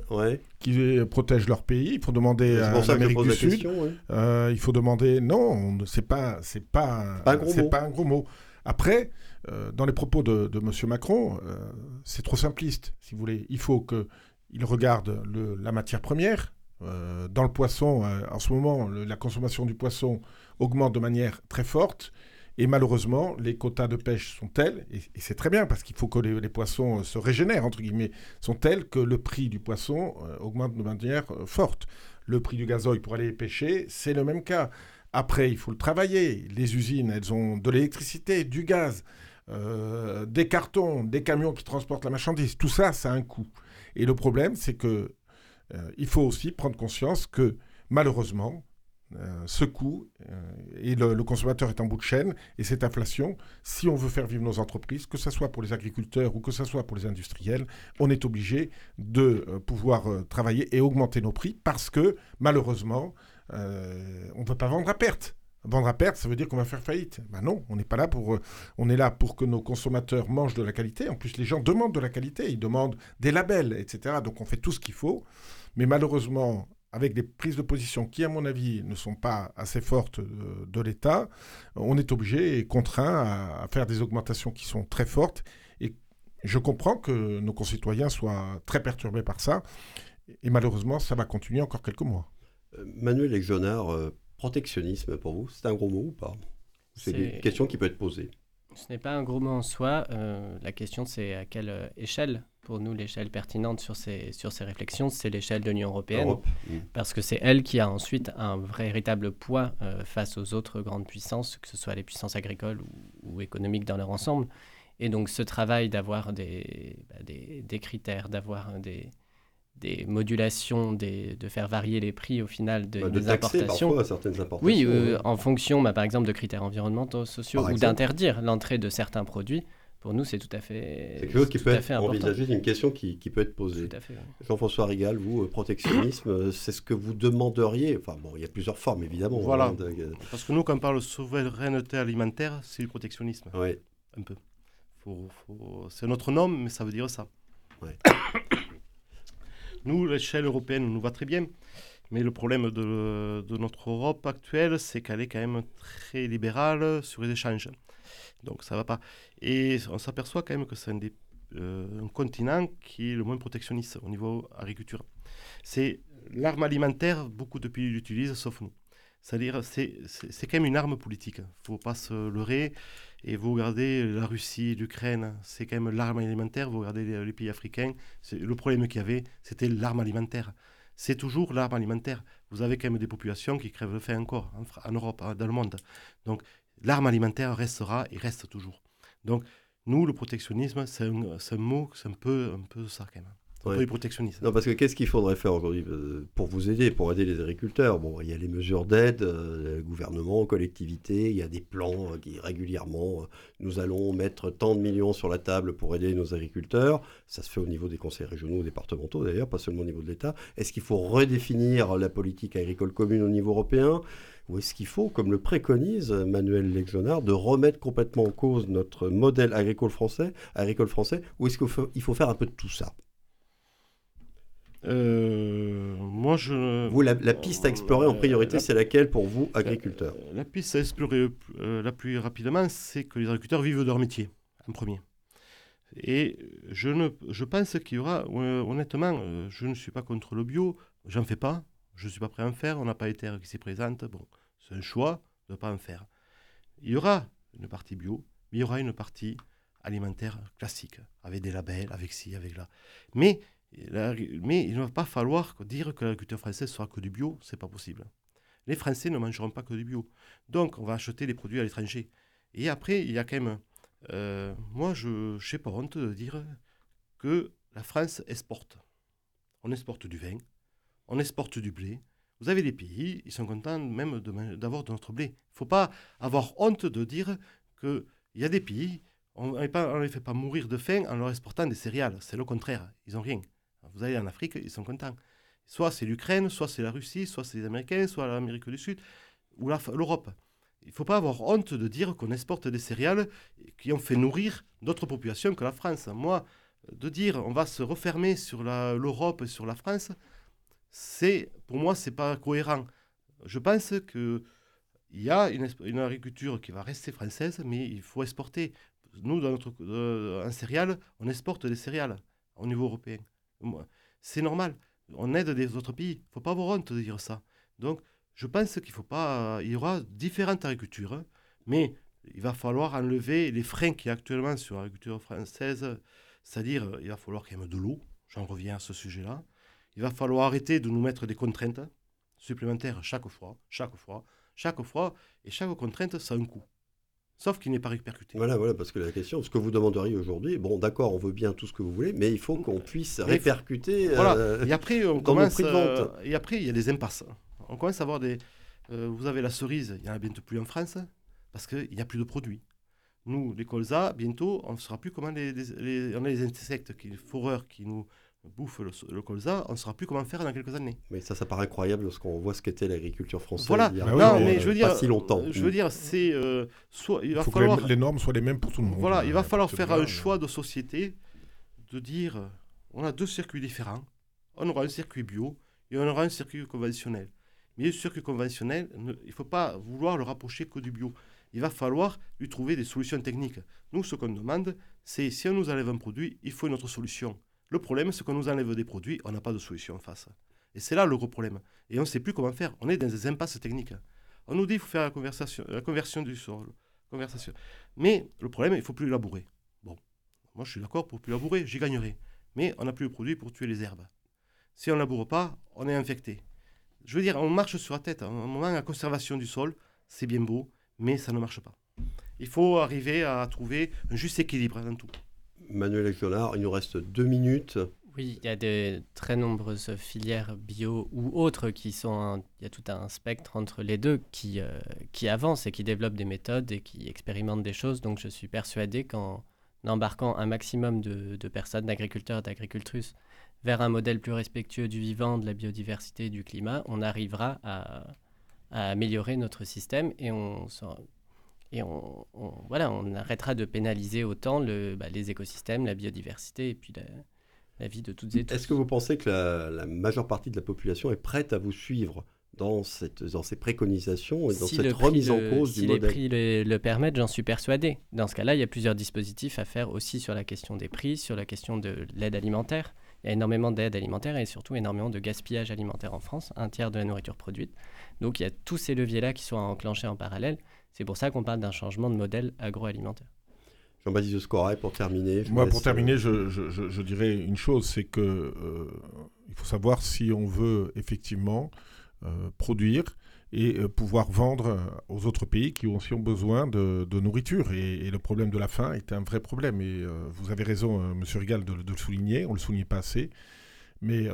qui protègent leur pays. Il faut demander à l'Amérique du Sud. Euh, il faut demander. Non, c'est pas, c'est pas, c'est pas, un gros mot. Après, euh, dans les propos de, de M. Macron, euh, c'est trop simpliste, si vous voulez. Il faut qu'il regarde le, la matière première. dans le poisson, en ce moment, la consommation du poisson augmente de manière très forte. Et malheureusement, les quotas de pêche sont tels, et, c'est très bien parce qu'il faut que les, poissons euh, se régénèrent, entre guillemets, sont tels que le prix du poisson euh, augmente de manière euh, forte. Le prix du gazoil pour aller pêcher, c'est le même cas. Après, il faut le travailler. Les usines, elles ont de l'électricité, du gaz, des cartons, des camions qui transportent la marchandise. Tout ça, ça a un coût. Et le problème, c'est que il faut aussi prendre conscience que malheureusement, euh, ce coût euh, et le, consommateur est en bout de chaîne et cette inflation, si on veut faire vivre nos entreprises, que ce soit pour les agriculteurs ou que ce soit pour les industriels, on est obligé de euh, pouvoir travailler et augmenter nos prix parce que malheureusement, on ne peut pas vendre à perte. Vendre à perte, ça veut dire qu'on va faire faillite. Ben non, on n'est pas là pour. on est là pour que nos consommateurs mangent de la qualité. En plus, les gens demandent de la qualité, ils demandent des labels, etc. Donc on fait tout ce qu'il faut. Mais malheureusement, avec des prises de position qui, à mon avis, ne sont pas assez fortes de, l'État, on est obligé et contraint à, faire des augmentations qui sont très fortes. Et je comprends que nos concitoyens soient très perturbés par ça. Et malheureusement, ça va continuer encore quelques mois. Euh, Manuel Exonard, euh, protectionnisme pour vous, c'est un gros mot ou pas? C'est une question qui peut être posée. Ce n'est pas un gros mot en soi. Euh, la question, c'est à quelle échelle pour nous, l'échelle pertinente sur ces, sur ces réflexions, c'est l'échelle de l'Union européenne, parce que c'est elle qui a ensuite un véritable poids euh, face aux autres grandes puissances, que ce soit les puissances agricoles ou, économiques dans leur ensemble. Et donc ce travail d'avoir des, bah, des, des, critères, d'avoir des, des modulations, des, de faire varier les prix au final de, bah, de des importations. certaines importations. Oui, euh, en fonction, bah, par exemple, de critères environnementaux, sociaux, ou d'interdire l'entrée de certains produits pour nous, c'est tout à fait. C'est quelque chose qui peut être envisagé, c'est une question qui, qui, peut être posée. Jean-François Rigal, vous, euh, protectionnisme, euh, c'est ce que vous demanderiez. Enfin, bon, il y a plusieurs formes, évidemment. Voilà. Hein, Parce que nous, quand on parle de souveraineté alimentaire, c'est du protectionnisme. Oui. Un peu. Faut, faut... C'est notre nom, mais ça veut dire ça. Ouais. nous, l'échelle européenne nous va très bien. Mais le problème de, notre Europe actuelle, c'est qu'elle est quand même très libérale sur les échanges. Donc ça va pas. Et on s'aperçoit quand même que c'est un, euh, un, continent qui est le moins protectionniste au niveau agriculture. C'est l'arme alimentaire, beaucoup de pays l'utilisent, sauf nous. C'est-à-dire, c'est quand même une arme politique. Il ne faut pas se leurrer. Et vous regardez la Russie, l'Ukraine, c'est quand même l'arme alimentaire. Vous regardez les, pays africains, le problème qu'il y avait, c'était l'arme alimentaire. C'est toujours l'arme alimentaire. Vous avez quand même des populations qui crèvent le faim encore en, en Europe, hein, dans le monde. Donc, l'arme alimentaire restera et reste toujours. Donc, nous, le protectionnisme, c'est un, mot, c'est un peu, un peu ça quand même. Un peu protectionniste. Non, parce que qu'est-ce qu'il faudrait faire aujourd'hui euh, pour vous aider, pour aider les agriculteurs? Bon, il y a les mesures d'aide, euh, gouvernement, collectivité, il y a des plans euh, qui régulièrement, nous allons mettre tant de millions sur la table pour aider nos agriculteurs. Ça se fait au niveau des conseils régionaux départementaux d'ailleurs, pas seulement au niveau de l'État. Est-ce qu'il faut redéfinir la politique agricole commune au niveau européen? Ou est-ce qu'il faut, comme le préconise Manuel Lexonard, de remettre complètement en cause notre modèle agricole français, agricole français? Ou est-ce qu'il faut, il faut faire un peu de tout ça? Euh, moi, je. Vous, la, piste à explorer en priorité, c'est laquelle pour vous, agriculteurs la, piste à explorer euh, la plus rapidement, c'est que les agriculteurs vivent de leur métier, en premier. Et je, ne, je pense qu'il y aura, euh, honnêtement, je ne suis pas contre le bio, j'en fais pas, je ne suis pas prêt à en faire, on n'a pas les terres qui s'y présentent, bon, c'est un choix de ne pas en faire. Il y aura une partie bio, mais il y aura une partie alimentaire classique, avec des labels, avec ci, avec là. Mais, mais il ne va pas falloir dire que l'agriculture française sera que du bio, c'est pas possible. Les Français ne mangeront pas que du bio. Donc, on va acheter des produits à l'étranger. Et après, il y a quand même. Euh, moi, je n'ai pas honte de dire que la France exporte. On exporte du vin, on exporte du blé. Vous avez des pays, ils sont contents même d'avoir de, notre blé. Il ne faut pas avoir honte de dire qu'il y a des pays, on ne les fait pas mourir de faim en leur exportant des céréales. C'est le contraire, ils n'ont rien. Vous allez en Afrique, ils sont contents. Soit c'est l'Ukraine, soit c'est la Russie, soit c'est les Américains, soit l'Amérique du Sud, ou l'Europe. Il ne faut pas avoir honte de dire qu'on exporte des céréales qui ont fait nourrir d'autres populations que la France. Moi, de dire on va se refermer sur l'Europe et sur la France, c'est pour moi c'est pas cohérent. Je pense que il y a une, agriculture qui va rester française, mais il faut exporter. Nous, dans notre euh, en céréales, on exporte des céréales au niveau européen. C'est normal. On aide des autres pays. Il faut pas avoir honte de dire ça. Donc, je pense qu'il faut pas. Il y aura différentes agricultures, hein, mais il va falloir enlever les freins qui actuellement sur l'agriculture française. C'est-à-dire, il va falloir y ait de l'eau. J'en reviens à ce sujet-là. Il va falloir arrêter de nous mettre des contraintes supplémentaires chaque fois, chaque fois, chaque fois, et chaque contrainte, ça a un coût. Sauf qu'il n'est pas répercuté. Voilà, voilà, parce que la question, ce que vous demanderiez aujourd'hui, bon, d'accord, on veut bien tout ce que vous voulez, mais il faut qu'on puisse répercuter. Voilà. Euh, et après, on commence. Euh, et après, il y a des impasses. On commence à avoir des. Euh, vous avez la cerise, il n'y en a bientôt plus en France, parce qu'il n'y a plus de produits. Nous, les colzas, bientôt, on ne saura plus comment les, les, on a les insectes, qui, les foreurs qui nous bouffe le, colza, on ne saura plus comment faire dans quelques années. Mais ça, ça paraît incroyable lorsqu'on voit ce qu'était l'agriculture française voilà. il y a non, mais je veux dire, pas si longtemps. Je veux dire, c'est euh, soit il va faut falloir que les, normes soient les mêmes pour tout le monde. Voilà, il va falloir faire un choix de société, de dire, on a deux circuits différents. On aura un circuit bio et on aura un circuit conventionnel. Mais le circuit conventionnel, il ne faut pas vouloir le rapprocher que du bio. Il va falloir lui trouver des solutions techniques. Nous, ce qu'on demande, c'est si on nous enlève un produit, il faut une autre solution. Le problème, c'est qu'on nous enlève des produits, on n'a pas de solution en face. Et c'est là le gros problème. Et on ne sait plus comment faire. On est dans des impasses techniques. On nous dit qu'il faut faire la, conversion du sol. Conversation. Mais le problème, il ne faut plus labourer. Bon, moi je suis d'accord pour plus labourer, j'y gagnerai. Mais on n'a plus de produits pour tuer les herbes. Si on ne laboure pas, on est infecté. Je veux dire, on marche sur la tête. À un moment, la conservation du sol, c'est bien beau, mais ça ne marche pas. Il faut arriver à trouver un juste équilibre dans tout. Manuel Echolard, il nous reste deux minutes. Oui, il y a de très nombreuses filières bio ou autres qui sont. il y a tout un spectre entre les deux qui, euh, qui avancent et qui développent des méthodes et qui expérimentent des choses. Donc je suis persuadé qu'en embarquant un maximum de, personnes, d'agriculteurs et d'agricultrices vers un modèle plus respectueux du vivant, de la biodiversité et du climat, on arrivera à, améliorer notre système et on, et on, voilà, on arrêtera de pénaliser autant le, bah, les écosystèmes, la biodiversité et puis la, vie de toutes et tous. Est-ce que vous pensez que la, majeure partie de la population est prête à vous suivre dans, cette, dans ces préconisations et dans cette remise en cause du modèle Si les prix le, permettent, j'en suis persuadé. Dans ce cas-là, il y a plusieurs dispositifs à faire aussi sur la question des prix, sur la question de l'aide alimentaire. Il y a énormément d'aide alimentaire et surtout énormément de gaspillage alimentaire en France, un tiers de la nourriture produite. Donc il y a tous ces leviers-là qui sont enclenchés en parallèle. C'est pour ça qu'on parle d'un changement de modèle agroalimentaire. Jean-Baptiste Scoret, pour terminer. Moi, pour terminer, euh, je, dirais une chose, c'est que euh, il faut savoir si on veut effectivement euh, produire et pouvoir vendre aux autres pays qui aussi ont besoin de, nourriture. Et, le problème de la faim est un vrai problème. Et vous avez raison, Monsieur Rigal, de, le souligner. On le souligne pas assez. Mais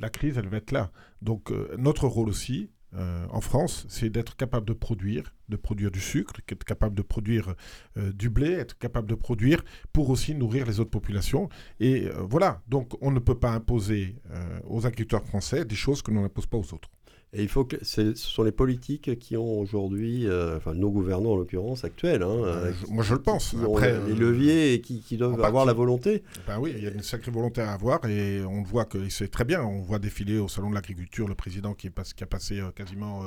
la crise, elle va être là. Donc notre rôle aussi, euh, en France, c'est d'être capable de produire, de produire du sucre, être capable de produire euh, du blé, être capable de produire pour aussi nourrir les autres populations. Et euh, voilà, donc on ne peut pas imposer aux agriculteurs français des choses que l'on n'impose pas aux autres. Et il faut que ce sont les politiques qui ont aujourd'hui, euh, enfin nos gouvernants en l'occurrence actuels, hein, euh, moi je le pense. Qui Après, les euh, leviers et qui, doivent avoir la volonté. Ben oui, il y a une sacrée volonté à avoir et on voit que c'est très bien. On voit défiler au salon de l'agriculture le président qui, est qui a passé quasiment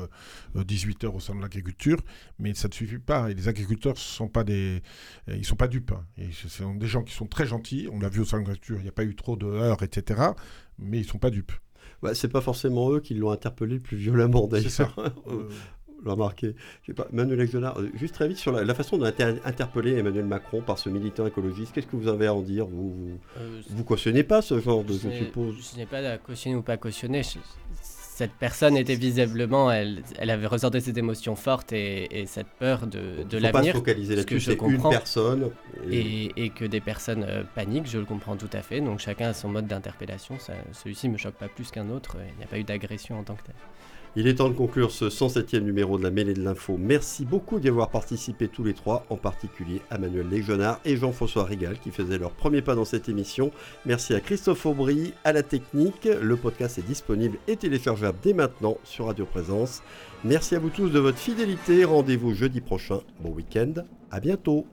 18 heures au salon de l'agriculture, mais ça ne suffit pas. Et les agriculteurs sont pas des, ils sont pas dupes. Hein. Et ce sont des gens qui sont très gentils. On l'a vu au salon de l'agriculture, il n'y a pas eu trop de heures, etc. Mais ils sont pas dupes. Bah, c'est pas forcément eux qui l'ont interpellé le plus violemment d'ailleurs. l'a remarqué. Je sais pas, Manuel Exonard, euh, juste très vite sur la, façon d'interpeller Emmanuel Macron par ce militant écologiste, qu'est-ce que vous avez à en dire Vous vous, euh, cautionnez pas ce genre de, je suppose? Je n'ai pas à cautionner ou pas cautionner cette personne était visiblement, elle, elle avait ressenti ses émotions fortes et, cette peur de, de l'avenir. pas focaliser là-dessus, c'est une personne. Et... Et, que des personnes euh, paniquent, je le comprends tout à fait. Donc chacun a son mode d'interpellation. Celui-ci me choque pas plus qu'un autre. Il n'y a pas eu d'agression en tant que tel. Il est temps de conclure ce 107e numéro de la mêlée de l'info. Merci beaucoup d'y avoir participé tous les trois, en particulier à Manuel Légenard et Jean-François Rigal qui faisaient leur premier pas dans cette émission. Merci à Christophe Aubry, à la technique. Le podcast est disponible et téléchargeable dès maintenant sur Radio Présence. Merci à vous tous de votre fidélité. Rendez-vous jeudi prochain. Bon week-end. À bientôt.